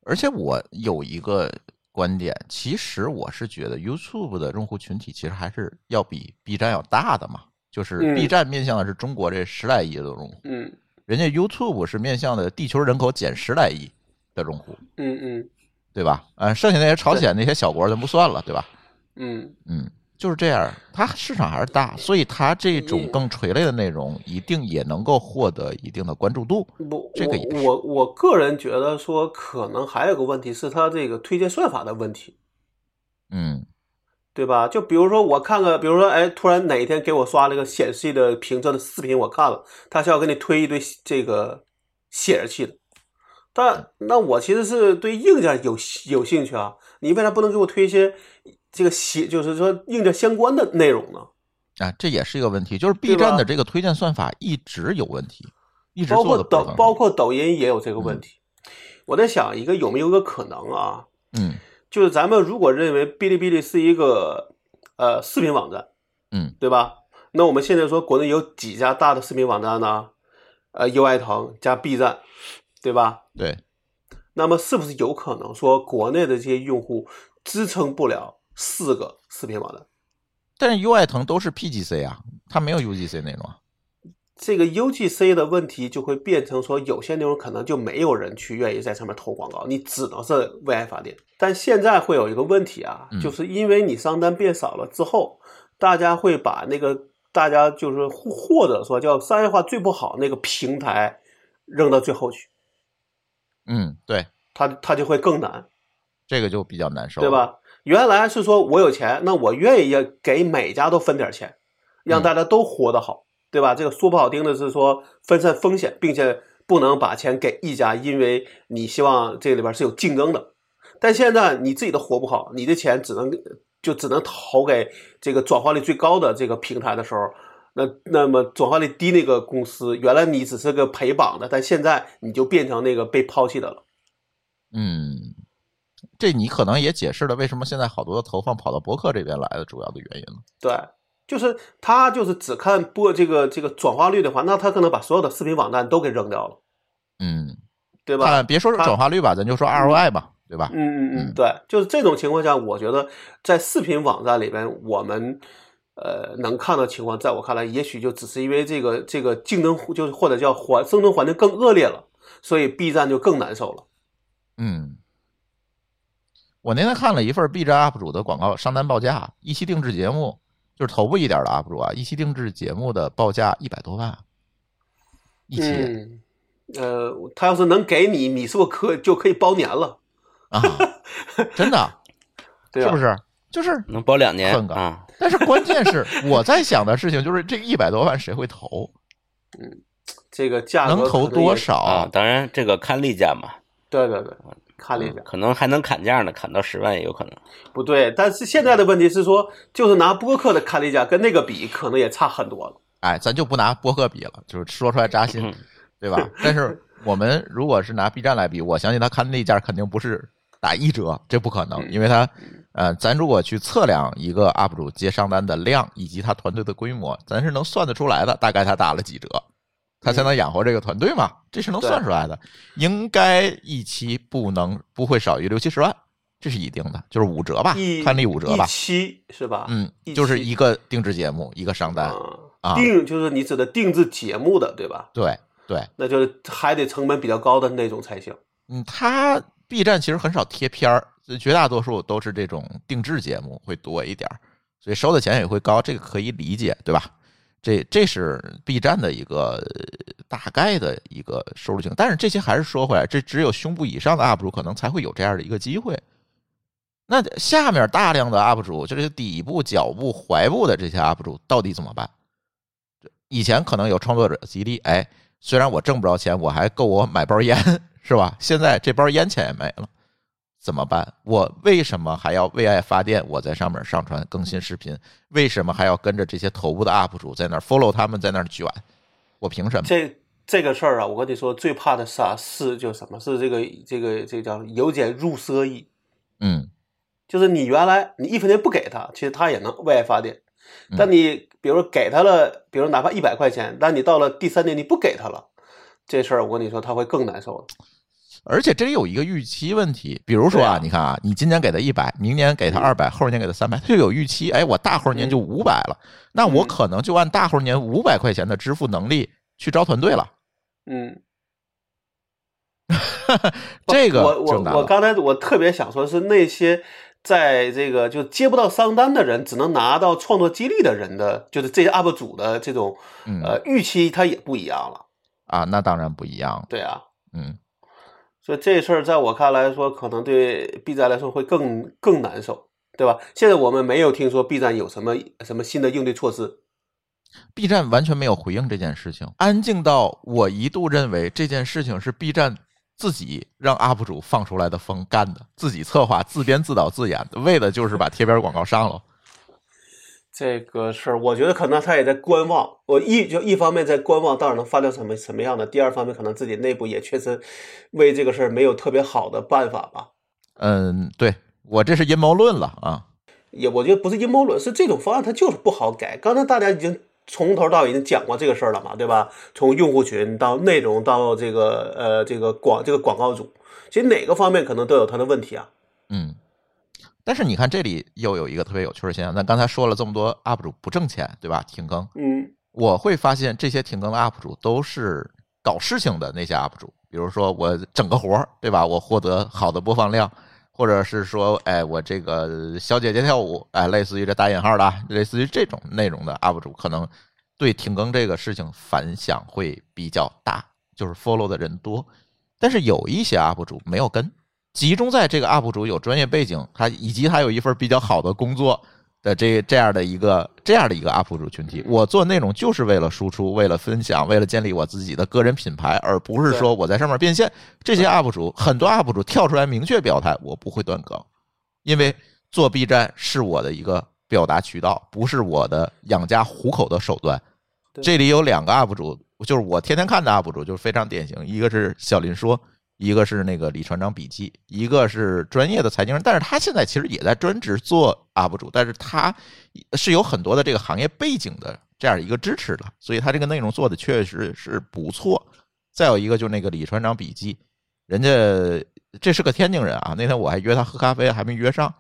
而且我有一个观点，其实我是觉得 YouTube 的用户群体其实还是要比 B 站要大的嘛。就是 B 站面向的是中国这十来亿的用户，嗯，人家 YouTube 是面向的地球人口减十来亿的用户，嗯嗯，对吧？嗯，剩下那些朝鲜那些小国咱不算了，对吧？嗯嗯。就是这样，它市场还是大，所以它这种更垂类的内容一定也能够获得一定的关注度。不，这个也我我个人觉得说，可能还有个问题是它这个推荐算法的问题。嗯，对吧？就比如说我看个，比如说哎，突然哪一天给我刷了一个显示器的评测的视频，我看了，他是要给你推一堆这个显示器的，但那我其实是对硬件有有兴趣啊，你为啥不能给我推一些？这个写就是说硬件相关的内容呢，啊，这也是一个问题，就是 B 站的这个推荐算法一直有问题，一直包括抖的包括抖音也有这个问题。我在想一个有没有一个可能啊，嗯，就是咱们如果认为哔哩哔哩是一个呃视频网站，嗯，对吧？那我们现在说国内有几家大的视频网站呢？呃，优爱腾加 B 站，对吧？对。那么是不是有可能说国内的这些用户支撑不了？四个视频网站，但是优爱腾都是 PGC 啊，它没有 UGC 内容啊。这个 UGC 的问题就会变成说，有些内容可能就没有人去愿意在上面投广告，你只能是为爱发电。但现在会有一个问题啊，就是因为你商单变少了之后，大家会把那个大家就是或者说叫商业化最不好那个平台扔到最后去。嗯，对，他他就会更难，这个就比较难受，对吧？原来是说我有钱，那我愿意要给每家都分点钱，让大家都活得好，对吧？这个说不好听的是说分散风险，并且不能把钱给一家，因为你希望这里边是有竞争的。但现在你自己都活不好，你的钱只能就只能投给这个转化率最高的这个平台的时候，那那么转化率低那个公司，原来你只是个陪绑的，但现在你就变成那个被抛弃的了。嗯，这你可能也解释了为什么现在好多的投放跑到博客这边来的主要的原因了。对，就是他就是只看播这个这个转化率的话，那他可能把所有的视频网站都给扔掉了，嗯，对吧？看别说是转化率吧，咱就说 ROI 吧，对吧？嗯嗯嗯嗯，对，就是这种情况下，我觉得在视频网站里边，我们呃能看到情况，在我看来，也许就只是因为这个这个竞争，就是或者叫环生存环境更恶劣了，所以 B 站就更难受了。嗯，我那天看了一份 B 站 UP 主的广告商单报价，一期定制节目就是头部一点的 UP 主啊，一期定制节目的报价一百多万，一期、嗯，呃，他要是能给你，你是不是可就可以包年了？啊，真的 [laughs] 对啊？是不是？就是，能包两年很高啊？但是关键是我在想的事情就是这一百多万谁会投？嗯这个价格能投多？少？啊，当然这个看例价嘛，对对对，看了一下。可能还能砍价呢，砍到十万也有可能。不对，但是现在的问题是说，就是拿播客的看例价跟那个比，可能也差很多了。哎，咱就不拿播客比了，就是说出来扎心嗯，对吧？但是我们如果是拿 B 站来比，我相信他看例价肯定不是打一折，这不可能，因为他，呃，咱如果去测量一个 UP 主接商单的量以及他团队的规模，咱是能算得出来的，大概他打了几折，他才能养活这个团队嘛，这是能算出来的。应该一期不能不会少于六七十万，这是一定的，就是五折吧，看例五折吧一，期是吧？嗯，就是一个定制节目，一个商单，啊啊，定就是你指的定制节目的，对吧？对对。那就是还得成本比较高的那种才行。嗯，它 B 站其实很少贴片儿，绝大多数都是这种定制节目会多一点儿，所以收的钱也会高，这个可以理解，对吧？这这是 B 站的一个大概的一个收入情况，但是这些还是说回来，这只有胸部以上的 UP 主可能才会有这样的一个机会。那下面大量的 UP 主，就这些底部、脚部、踝部的这些 UP 主，到底怎么办？以前可能有创作者激励，哎，虽然我挣不着钱，我还够我买包烟，是吧？现在这包烟钱也没了，怎么办？我为什么还要为爱发电？我在上面上传更新视频，为什么还要跟着这些头部的 UP 主在那儿 follow 他们在那儿卷？我凭什么？这这个事儿啊，我跟你说，最怕的啥是就什么是这个这个这个叫由俭入奢易，嗯就是你原来你一分钱不给他，其实他也能为爱发电。嗯但你比如说给他了，比如哪怕一百块钱，但你到了第三年你不给他了，这事儿我跟你说他会更难受的。而且这里有一个预期问题，比如说啊，啊你看啊，你今年给他一百，明年给他二百，后年给他三百，他就有预期。哎，我大后年就五百了，那我嗯可能就按大后年五百块钱的支付能力去招团队了。嗯，[laughs] 这个我我我刚才我特别想说的是那些在这个就接不到商单的人，只能拿到创作激励的人的，就是这些 UP 主的这种嗯呃预期，他也不一样了。啊，那当然不一样。对啊，嗯，所以这事儿在我看来说，可能对 B 站来说会更更难受，对吧？现在我们没有听说 B 站有什么什么新的应对措施。B 站完全没有回应这件事情，安静到我一度认为这件事情是 B 站自己让 UP 主放出来的风干的，自己策划、自编自导自演的，为的就是把贴边广告上了。这个事儿，我觉得可能他也在观望。我一就一方面在观望，到底能发展什么什么样的；第二方面，可能自己内部也确实为这个事儿没有特别好的办法吧。嗯，对我这是阴谋论了啊。也我觉得不是阴谋论，是这种方案它就是不好改。刚才大家已经从头到尾已经讲过这个事儿了嘛，对吧？从用户群到内容到这个呃这个广这个广告主，其实哪个方面可能都有它的问题啊。嗯，但是你看这里又有一个特别有趣的现象，咱刚才说了这么多 UP 主不挣钱，对吧？停更，嗯我会发现这些停更的 UP 主都是搞事情的那些 UP 主，比如说我整个活儿，对吧？我获得好的播放量，或者是说，哎，我这个小姐姐跳舞，哎，类似于这打引号的啊，类似于这种内容的 UP 主，可能对停更这个事情反响会比较大，就是 follow 的人多。但是有一些 UP 主没有跟，集中在这个 UP 主有专业背景，他以及他有一份比较好的工作，的这这样的一个这样的一个 UP 主群体。我做内容就是为了输出，为了分享，为了建立我自己的个人品牌，而不是说我在上面变现。这些 UP 主很多 UP 主跳出来明确表态，我不会断更，因为做 B 站是我的一个表达渠道，不是我的养家糊口的手段。这里有两个 UP 主，就是我天天看的 UP 主，就是非常典型，一个是小林说。一个是那个李船长笔记，一个是专业的财经人，但是他现在其实也在专职做 UP 主，但是他是有很多的这个行业背景的这样一个支持的，所以他这个内容做的确实是不错。再有一个就是那个李船长笔记，人家这是个天津人啊，那天我还约他喝咖啡，还没约上。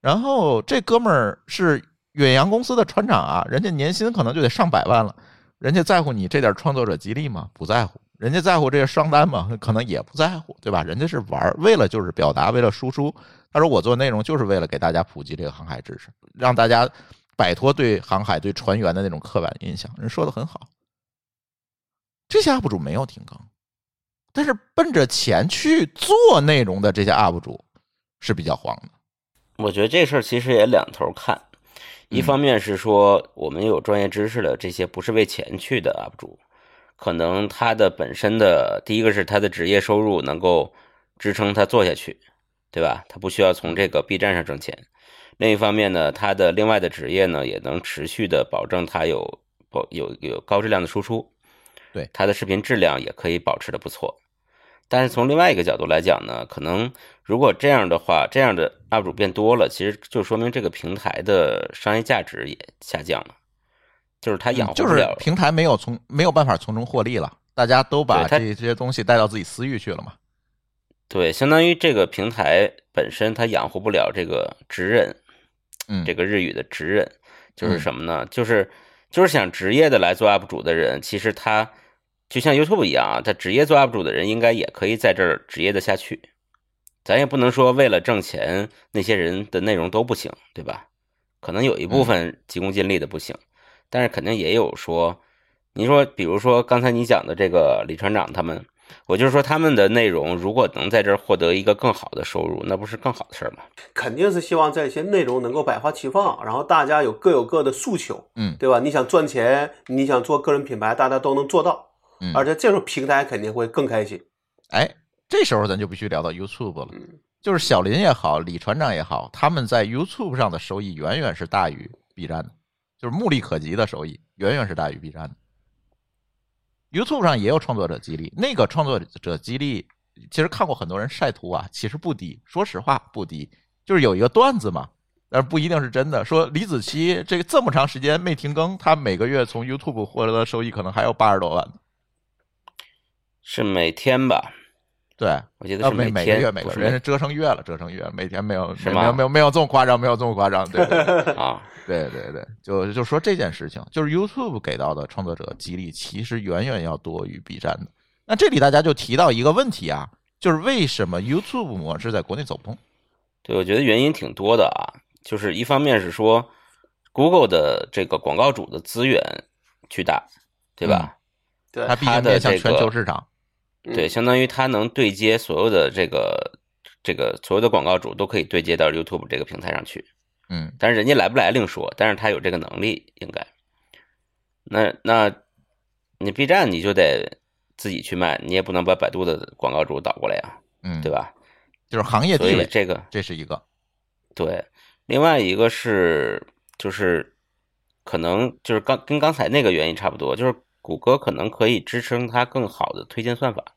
然后这哥们儿是远洋公司的船长啊，人家年薪可能就得上百万了，人家在乎你这点创作者激励吗？不在乎。人家在乎这些商单吗？可能也不在乎，对吧？人家是玩儿，为了就是表达，为了输出。他说我做内容就是为了给大家普及这个航海知识，让大家摆脱对航海、对船员的那种刻板印象。人说的很好。这些 UP 主没有停更，但是奔着钱去做内容的这些 UP 主是比较慌的。我觉得这事儿其实也两头看，一方面是说我们有专业知识的这些不是为钱去的 UP 主。可能他的本身的第一个是他的职业收入能够支撑他做下去，对吧？他不需要从这个 B 站上挣钱。另一方面呢，他的另外的职业呢也能持续的保证他有保有有高质量的输出，对他的视频质量也可以保持的不错。但是从另外一个角度来讲呢，可能如果这样的话，这样的 UP 主变多了，其实就说明这个平台的商业价值也下降了。就是他养活就是不了，平台没有从没有办法从中获利了，大家都把这这些东西带到自己私域去了嘛。对，相当于这个平台本身它养活不了这个职人，嗯，这个日语的职人就是嗯什么呢？就是就是想职业的来做 UP 主的人，其实他就像 YouTube 一样啊，他职业做 UP 主的人应该也可以在这儿职业的下去。咱也不能说为了挣钱，那些人的内容都不行，对吧？可能有一部分急功近利的不行，但是肯定也有说，你说比如说刚才你讲的这个李船长他们，我就是说他们的内容如果能在这儿获得一个更好的收入，那不是更好的事儿吗？肯定是希望这些内容能够百花齐放，然后大家有各有各的诉求，嗯对吧？你想赚钱，你想做个人品牌，大家都能做到，嗯，而且这时候平台肯定会更开心。哎，这时候咱就必须聊到 YouTube 了。嗯就是小林也好，李船长也好，他们在 YouTube 上的收益远远是大于 B 站的，就是目力可及的收益远远是大于 B 站的。YouTube 上也有创作者激励，那个创作者激励，其实看过很多人晒图啊，其实不低，说实话不低，就是有一个段子嘛，但是不一定是真的。说李子柒这个这么长时间没停更，他每个月从 YouTube 获得的收益可能还有八十多万。是每天吧？对，我觉得是，每是天，每个月每个不是月人家折成月了，折成月了，每天没有没有没有没有这么夸张，没有这么夸张，对对 [laughs] 对啊，对对对，就就说这件事情，就是 YouTube 给到的创作者激励，其实远远要多于 B 站的。那这里大家就提到一个问题啊，就是为什么 YouTube 模式在国内走不通？对，我觉得原因挺多的啊，就是一方面是说 Google 的这个广告主的资源巨大，对吧？对它毕竟面向全这个球市场，对，嗯相当于它能对接所有的这个这个所有的广告主都可以对接到 YouTube 这个平台上去。嗯但是人家来不来另说，但是他有这个能力，应该。那那，你 B 站你就得自己去卖，你也不能把百度的广告主导过来呀，嗯，对？吧？就是行业所地位，这个这是一个，对，另外一个是就是可能就是刚跟刚才那个原因差不多，就是谷歌可能可以支撑它更好的推荐算法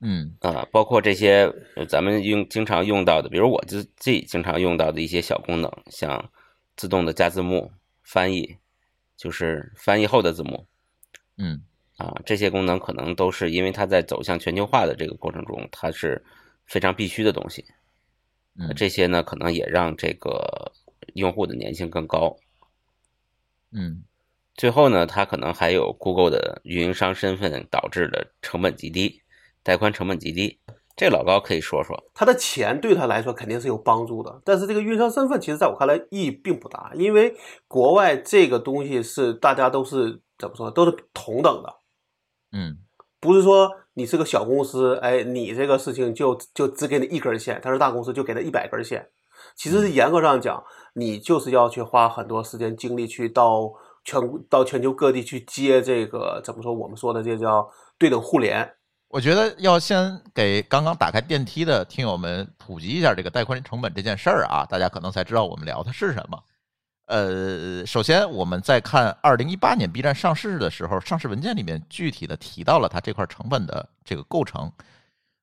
嗯啊、包括这些呃咱们用经常用到的，比如我自自己经常用到的一些小功能，像自动的加字幕、翻译，就是翻译后的字幕嗯啊，这些功能可能都是因为它在走向全球化的这个过程中，它是非常必须的东西。嗯，这些呢，可能也让这个用户的粘性更高。嗯最后呢，它可能还有 Google 的运营商身份导致的成本极低，带宽成本极低。这老高可以说说。他的钱对他来说肯定是有帮助的，但是这个运营商身份，其实在我看来意义并不大，因为国外这个东西是大家都是怎么说，都是同等的，嗯不是说你是个小公司，哎，你这个事情就就只给你一根线，他是大公司就给他一百根线。其实是严格上讲，你就是要去花很多时间精力去到全到全球各地去接这个怎么说？我们说的这叫对等互联。我觉得要先给刚刚打开电梯的听友们普及一下这个带宽成本这件事儿啊，大家可能才知道我们聊的是什么。呃，首先我们在看二零一八年 B 站上市的时候，上市文件里面具体的提到了它这块成本的这个构成。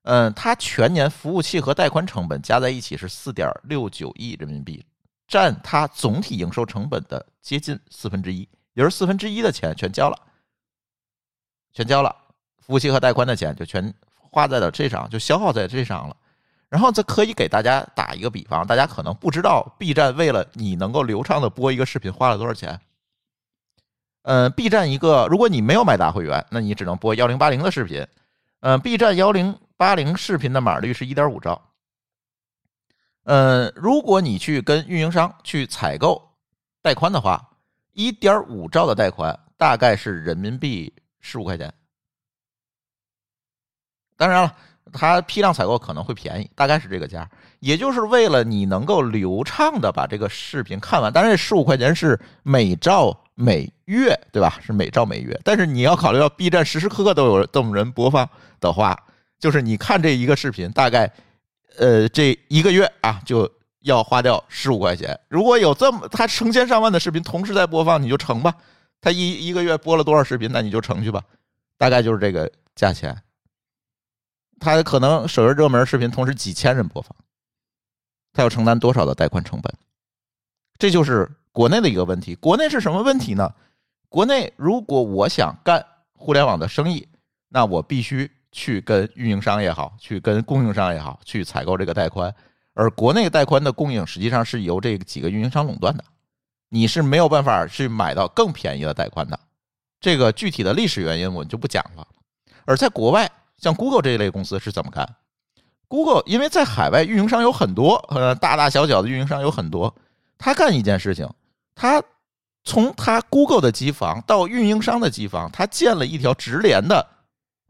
嗯，它全年服务器和带宽成本加在一起是四点六九亿人民币，占它总体营收成本的接近四分之一，也就是四分之一的钱全交了，全交了。服务器和带宽的钱就全花在了这上，就消耗在这上了。然后这可以给大家打一个比方，大家可能不知道，B 站为了你能够流畅的播一个视频花了多少钱。嗯，B 站一个，如果你没有买大会员，那你只能播幺零八零的视频。嗯，B 站幺零八零视频的码率是一点五兆。嗯，如果你去跟运营商去采购带宽的话，一点五兆的带宽大概是人民币十五块钱。当然了，它批量采购可能会便宜，大概是这个价。也就是为了你能够流畅的把这个视频看完。当然，这十五块钱是每兆每月，对吧？是每兆每月。但是你要考虑到 B 站时时刻刻都有这么人播放的话，就是你看这一个视频，大概呃这一个月啊就要花掉十五块钱。如果有这么它成千上万的视频同时在播放，你就乘吧。它一一个月播了多少视频，那你就乘去吧。大概就是这个价钱。它可能首页热门视频同时几千人播放，它要承担多少的带宽成本？这就是国内的一个问题。国内是什么问题呢？国内如果我想干互联网的生意，那我必须去跟运营商也好，去跟供应商也好，去采购这个带宽。而国内带宽的供应实际上是由这几个运营商垄断的，你是没有办法去买到更便宜的带宽的。这个具体的历史原因我就不讲了。而在国外。像 Google 这一类公司是怎么干？Google 因为在海外运营商有很多，呃，大大小小的运营商有很多。他干一件事情，他从他 Google 的机房到运营商的机房，他建了一条直连的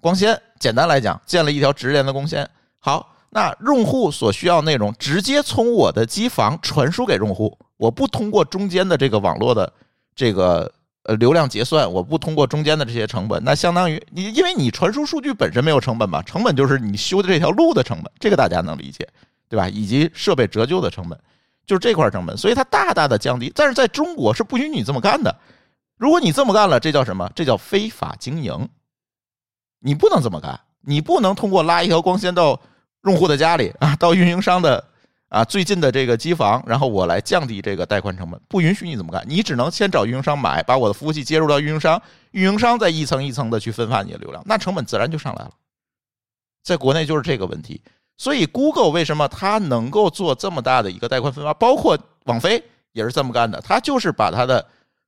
光纤。简单来讲，建了一条直连的光纤。好，那用户所需要内容直接从我的机房传输给用户，我不通过中间的这个网络的这个。呃，流量结算我不通过中间的这些成本，那相当于你，因为你传输数据本身没有成本嘛，成本就是你修的这条路的成本，这个大家能理解，对吧？以及设备折旧的成本，就是这块成本，所以它大大的降低。但是在中国是不允许你这么干的，如果你这么干了，这叫什么？这叫非法经营，你不能这么干，你不能通过拉一条光纤到用户的家里啊，到运营商的。啊，最近的这个机房，然后我来降低这个带宽成本，不允许你怎么干，你只能先找运营商买，把我的服务器接入到运营商，运营商再一层一层的去分发你的流量，那成本自然就上来了。在国内就是这个问题，所以 Google 为什么它能够做这么大的一个带宽分发，包括网飞也是这么干的，它就是把它的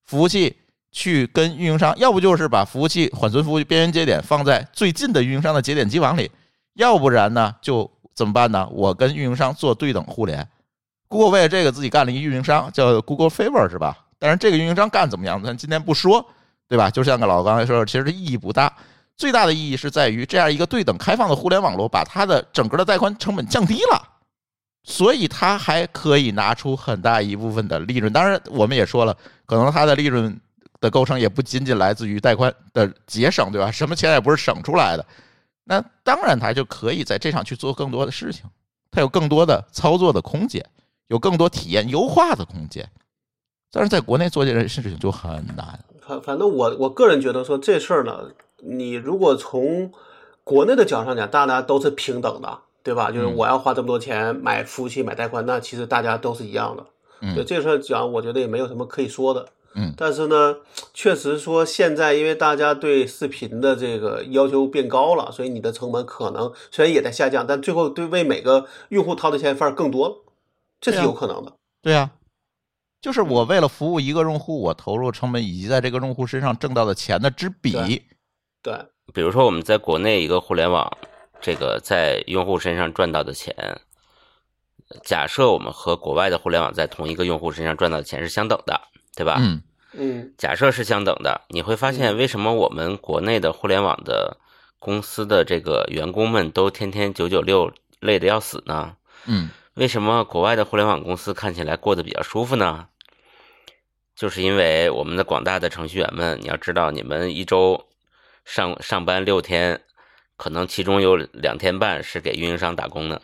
服务器去跟运营商，要不就是把服务器缓存服务器边缘节点放在最近的运营商的节点机房里，要不然呢就。怎么办呢？我跟运营商做对等互联，Google 为了这个自己干了一个运营商，叫 Google Favor 是吧？但是这个运营商干怎么样？咱今天不说，对吧？就像个老刚才说，其实意义不大。最大的意义是在于这样一个对等开放的互联网络，把它的整个的带宽成本降低了，所以它还可以拿出很大一部分的利润。当然，我们也说了，可能它的利润的构成也不仅仅来自于带宽的节省，对吧？什么钱也不是省出来的。那当然，他就可以在这上去做更多的事情，他有更多的操作的空间，有更多体验优化的空间。但是在国内做这件事情就很难。反反正我我个人觉得说这事儿呢，你如果从国内的角度上讲，大家都是平等的，对吧？就是我要花这么多钱买服务器、买带宽，那其实大家都是一样的。嗯，这事儿讲，我觉得也没有什么可以说的。嗯，但是呢，确实说现在因为大家对视频的这个要求变高了，所以你的成本可能虽然也在下降，但最后对为每个用户掏的钱反而更多了，这是有可能的。对呀，就是我为了服务一个用户，我投入成本以及在这个用户身上挣到的钱的之比。对，比如说我们在国内一个互联网，这个在用户身上赚到的钱，假设我们和国外的互联网在同一个用户身上赚到的钱是相等的。对吧？嗯嗯，假设是相等的，你会发现为什么我们国内的互联网的公司的这个员工们都天天九九六累得要死呢？嗯，为什么国外的互联网公司看起来过得比较舒服呢？就是因为我们的广大的程序员们，你要知道，你们一周上上班六天，可能其中有两天半是给运营商打工的。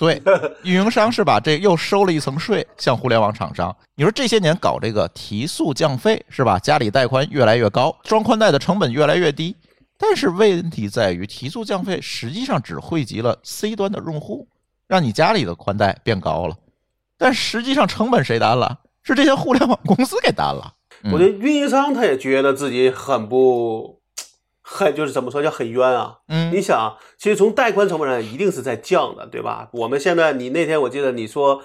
对，[laughs] 运营商是把这又收了一层税，向互联网厂商。你说这些年搞这个提速降费是吧？家里带宽越来越高，装宽带的成本越来越低。但是问题在于，提速降费实际上只惠及了 C 端的用户，让你家里的宽带变高了，但实际上成本谁担了？是这些互联网公司给担了。我觉得运营商他也觉得自己很不，很就是怎么说叫很冤啊。嗯你想，其实从带宽成本上一定是在降的，对吧？我们现在你那天我记得你说，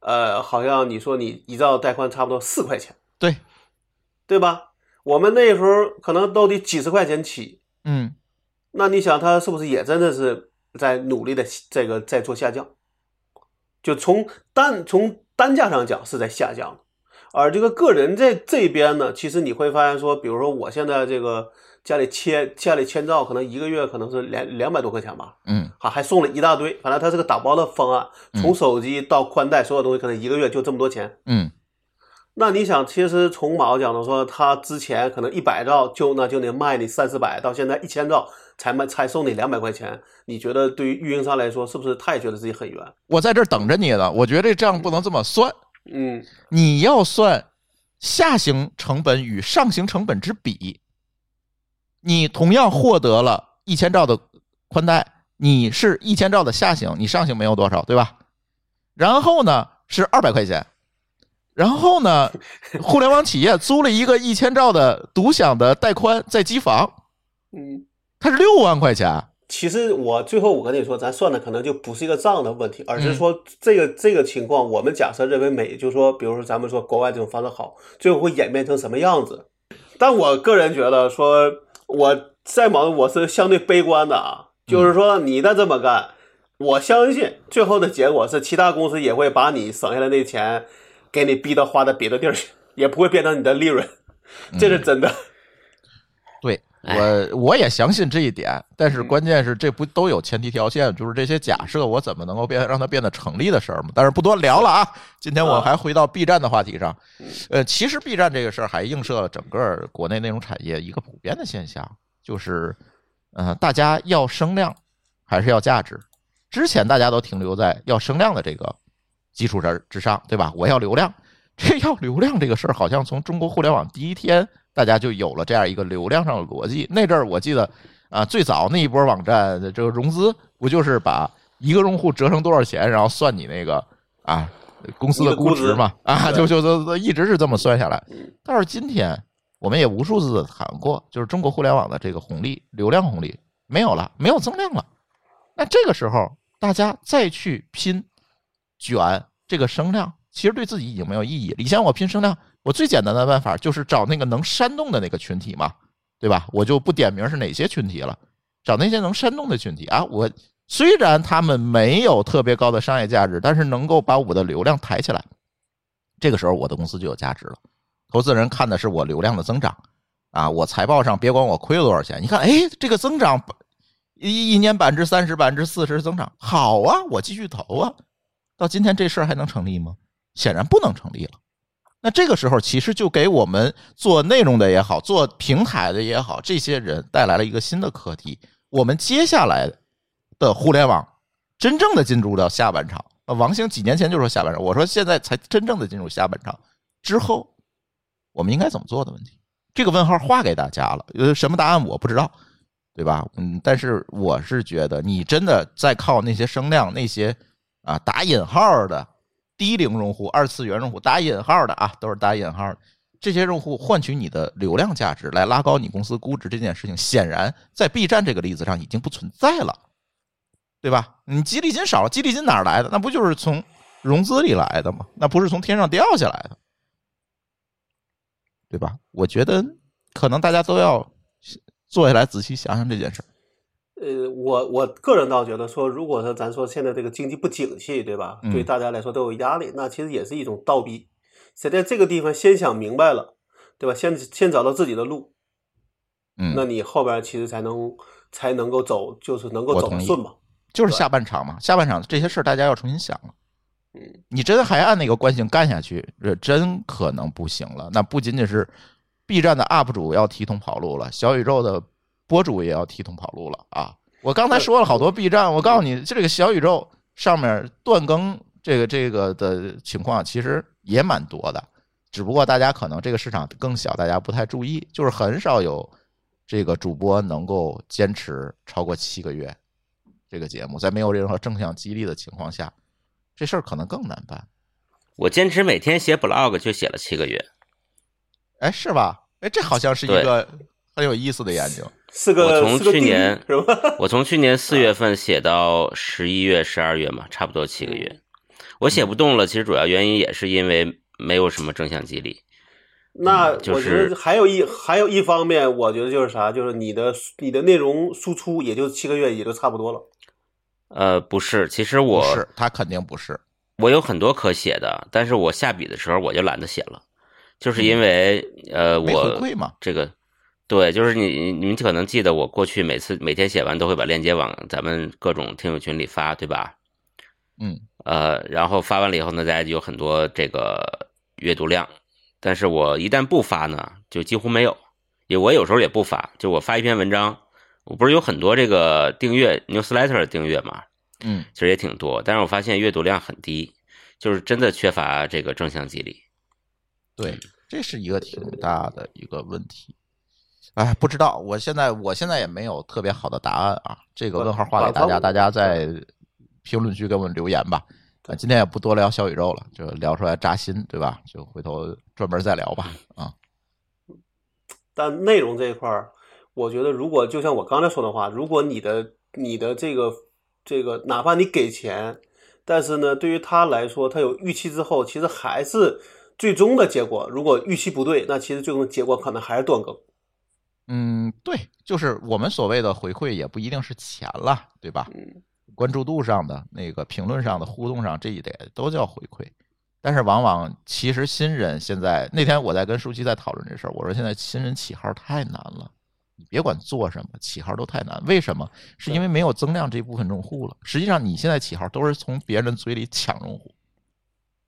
呃，好像你说你一兆带宽差不多四块钱，对，对吧？我们那时候可能都得几十块钱起，嗯，那你想他是不是也真的是在努力的这个在做下降？就从单从单价上讲是在下降的，而这个个人在这边呢，其实你会发现说，比如说我现在这个家里千家里签照，可能一个月可能是两两百多块钱吧，嗯，好还送了一大堆，反正它是个打包的方案，从手机到宽带所有东西可能一个月就这么多钱。嗯，那你想，其实从毛讲的说，他之前可能一百兆就那就能卖你三四百，到现在一千兆才卖才送你两百块钱，你觉得对于运营商来说，是不是他也觉得自己很冤？我在这儿等着你呢。我觉得这账不能这么算，嗯你要算下行成本与上行成本之比。你同样获得了一千兆的宽带，你是一千兆的下行，你上行没有多少，对吧？然后呢是二百块钱，然后呢，互联网企业租了一个一千兆的独享的带宽在机房，嗯。它是六万块钱。其实我最后我跟你说，咱算的可能就不是一个账的问题，而是说这个、这个情况，我们假设认为美，就是说，比如说咱们说国外这种方式好，最后会演变成什么样子？但我个人觉得说，我在忙我是相对悲观的啊，就是说你再这么干，我相信最后的结果是其他公司也会把你省下来那钱给你逼到花到别的地儿去，也不会变成你的利润，这是真的。我我也相信这一点，但是关键是这不都有前提条件，就是这些假设我怎么能够变让它变得成立的事儿嘛？但是不多聊了啊，今天我还回到 B 站的话题上，呃，其实 B 站这个事儿还映射了整个国内内容产业一个普遍的现象，就是，呃，大家要声量还是要价值？之前大家都停留在要声量的这个基础之之上，对吧？我要流量，这要流量这个事儿，好像从中国互联网第一天，大家就有了这样一个流量上的逻辑。那阵儿我记得啊，最早那一波网站的这个融资，不就是把一个用户折成多少钱，然后算你那个啊公司的估值嘛？啊，就就就就一直是这么算下来。但是今天我们也无数次的谈过，就是中国互联网的这个红利，流量红利没有了，没有增量了。那这个时候，大家再去拼卷这个声量，其实对自己已经没有意义了。以前我拼声量，我最简单的办法就是找那个能煽动的那个群体嘛，对吧？我就不点名是哪些群体了，找那些能煽动的群体啊。我虽然他们没有特别高的商业价值，但是能够把我的流量抬起来，这个时候我的公司就有价值了。投资人看的是我流量的增长啊，我财报上别管我亏了多少钱，你看，哎，这个增长一一年百分之三十、百分之四十增长，好啊，我继续投啊。到今天这事儿还能成立吗？显然不能成立了。那这个时候，其实就给我们做内容的也好，做平台的也好，这些人带来了一个新的课题。我们接下来的互联网真正的进入到下半场。王兴几年前就说下半场，我说现在才真正的进入下半场。之后我们应该怎么做的问题？这个问号画给大家了，呃，什么答案我不知道，对吧？嗯，但是我是觉得，你真的在靠那些声量、那些啊打引号的低龄用户、二次元用户打引号的啊，都是打引号的这些用户换取你的流量价值，来拉高你公司估值这件事情，显然在 B 站这个例子上已经不存在了，对吧？你激励金少了，激励金哪来的？那不就是从融资里来的吗？那不是从天上掉下来的，对吧？我觉得可能大家都要坐下来仔细想想这件事儿。呃，我我个人倒觉得说，如果说咱说现在这个经济不景气，对吧？嗯对大家来说都有压力，那其实也是一种倒逼。谁在这个地方先想明白了，对吧？先先找到自己的路，嗯，那你后边其实才能才能够走，就是能够走得顺嘛。就是下半场嘛，下半场这些事儿大家要重新想了。嗯你真还按那个惯性干下去，这真可能不行了。那不仅仅是 B 站的 UP 主要提桶跑路了，小宇宙的博主也要提桶跑路了啊！我刚才说了好多 B 站，我告诉你，这个小宇宙上面断更这个这个的情况其实也蛮多的，只不过大家可能这个市场更小，大家不太注意，就是很少有这个主播能够坚持超过七个月这个节目，在没有任何正向激励的情况下，这事儿可能更难办。我坚持每天写 blog 就写了七个月，哎，是吧？哎，这好像是一个很有意思的研究。是个我从去年？我从去年四月份写到十一月、十二月嘛，差不多七个月。我写不动了，其实主要原因也是因为没有什么正向激励。那就我觉得是还有一还有一方面，我觉得就是啥，就是你的你的内容输出也就七个月，也就差不多了。呃，不是，其实不我是，他肯定不是。我有很多可写的，但是我下笔的时候我就懒得写了，就是因为、呃，我。这个对，就是你你们可能记得我过去每次每天写完都会把链接往咱们各种听友群里发，对吧？嗯，呃，然后发完了以后呢，大家就有很多这个阅读量，但是我一旦不发呢，就几乎没有。也我有时候也不发，就我发一篇文章，我不是有很多这个订阅 newsletter 的订阅嘛，嗯，其实也挺多，但是我发现阅读量很低，就是真的缺乏这个正向激励。对，这是一个挺大的一个问题。哎，不知道，我现在我现在也没有特别好的答案啊。这个问号画给大家，大家在评论区给我们留言吧。啊，今天也不多聊小宇宙了，就聊出来扎心，对吧？就回头专门再聊吧。啊，[laughs] 但内容这一块儿，我觉得如果就像我刚才说的话，如果你的你的这个这个，哪怕你给钱，但是呢，对于他来说，他有预期之后，其实还是最终的结果。如果预期不对，那其实最终的结果可能还是断更。嗯，对，就是我们所谓的回馈，也不一定是钱了，对吧？嗯，关注度上的那个评论上的互动上，这一点都叫回馈。但是往往其实新人现在那天我在跟舒淇在讨论这事儿，我说现在新人起号太难了，你别管做什么，起号都太难。为什么？是因为没有增量这部分用户了。实际上你现在起号都是从别人嘴里抢用户，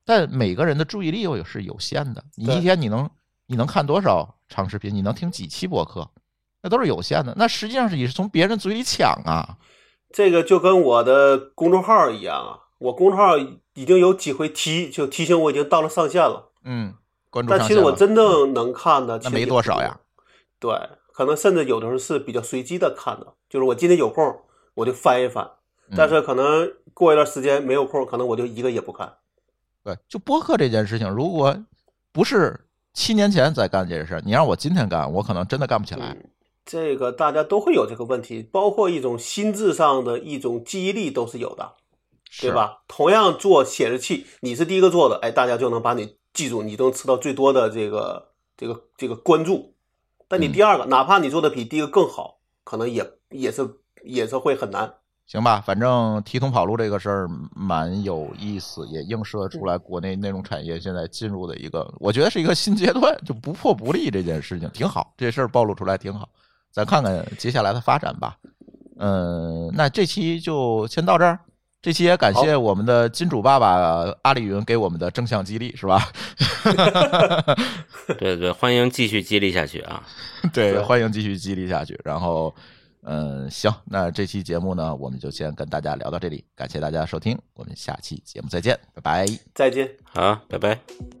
但每个人的注意力又是有限的。你一天你能你能看多少长视频？你能听几期播客？那都是有限的。那实际上是你是从别人嘴里抢啊。这个就跟我的公众号一样啊，我公众号已经有几回提就提醒我已经到了上限了，嗯，关注但其实我真正能看的，那没多少呀。对，可能甚至有的时候是比较随机的看的，就是我今天有空我就翻一翻，嗯但是可能过一段时间没有空，可能我就一个也不看。对，就播客这件事情，如果不是七年前在干这件事儿，你让我今天干，我可能真的干不起来。嗯，这个大家都会有这个问题，包括一种心智上的一种记忆力都是有的，对？吧？同样做显示器，你是第一个做的，哎，大家就能把你记住，你都能吃到最多的这个这个这个关注。但你嗯第二个，哪怕你做的比第一个更好，可能也也是也是会很难。行吧，反正提桶跑路这个事儿蛮有意思，也映射出来国内内容产业现在进入的一个，我觉得是一个新阶段，就不破不立这件事情挺好，这事儿暴露出来挺好，咱看看接下来的发展吧。嗯，那这期就先到这儿。这期也感谢我们的金主爸爸阿里云给我们的正向激励，是吧？[laughs] 对对，欢迎继续激励下去啊！对，对欢迎继续激励下去。然后，嗯，行，那这期节目呢，我们就先跟大家聊到这里，感谢大家收听，我们下期节目再见，拜拜。再见。好，拜拜。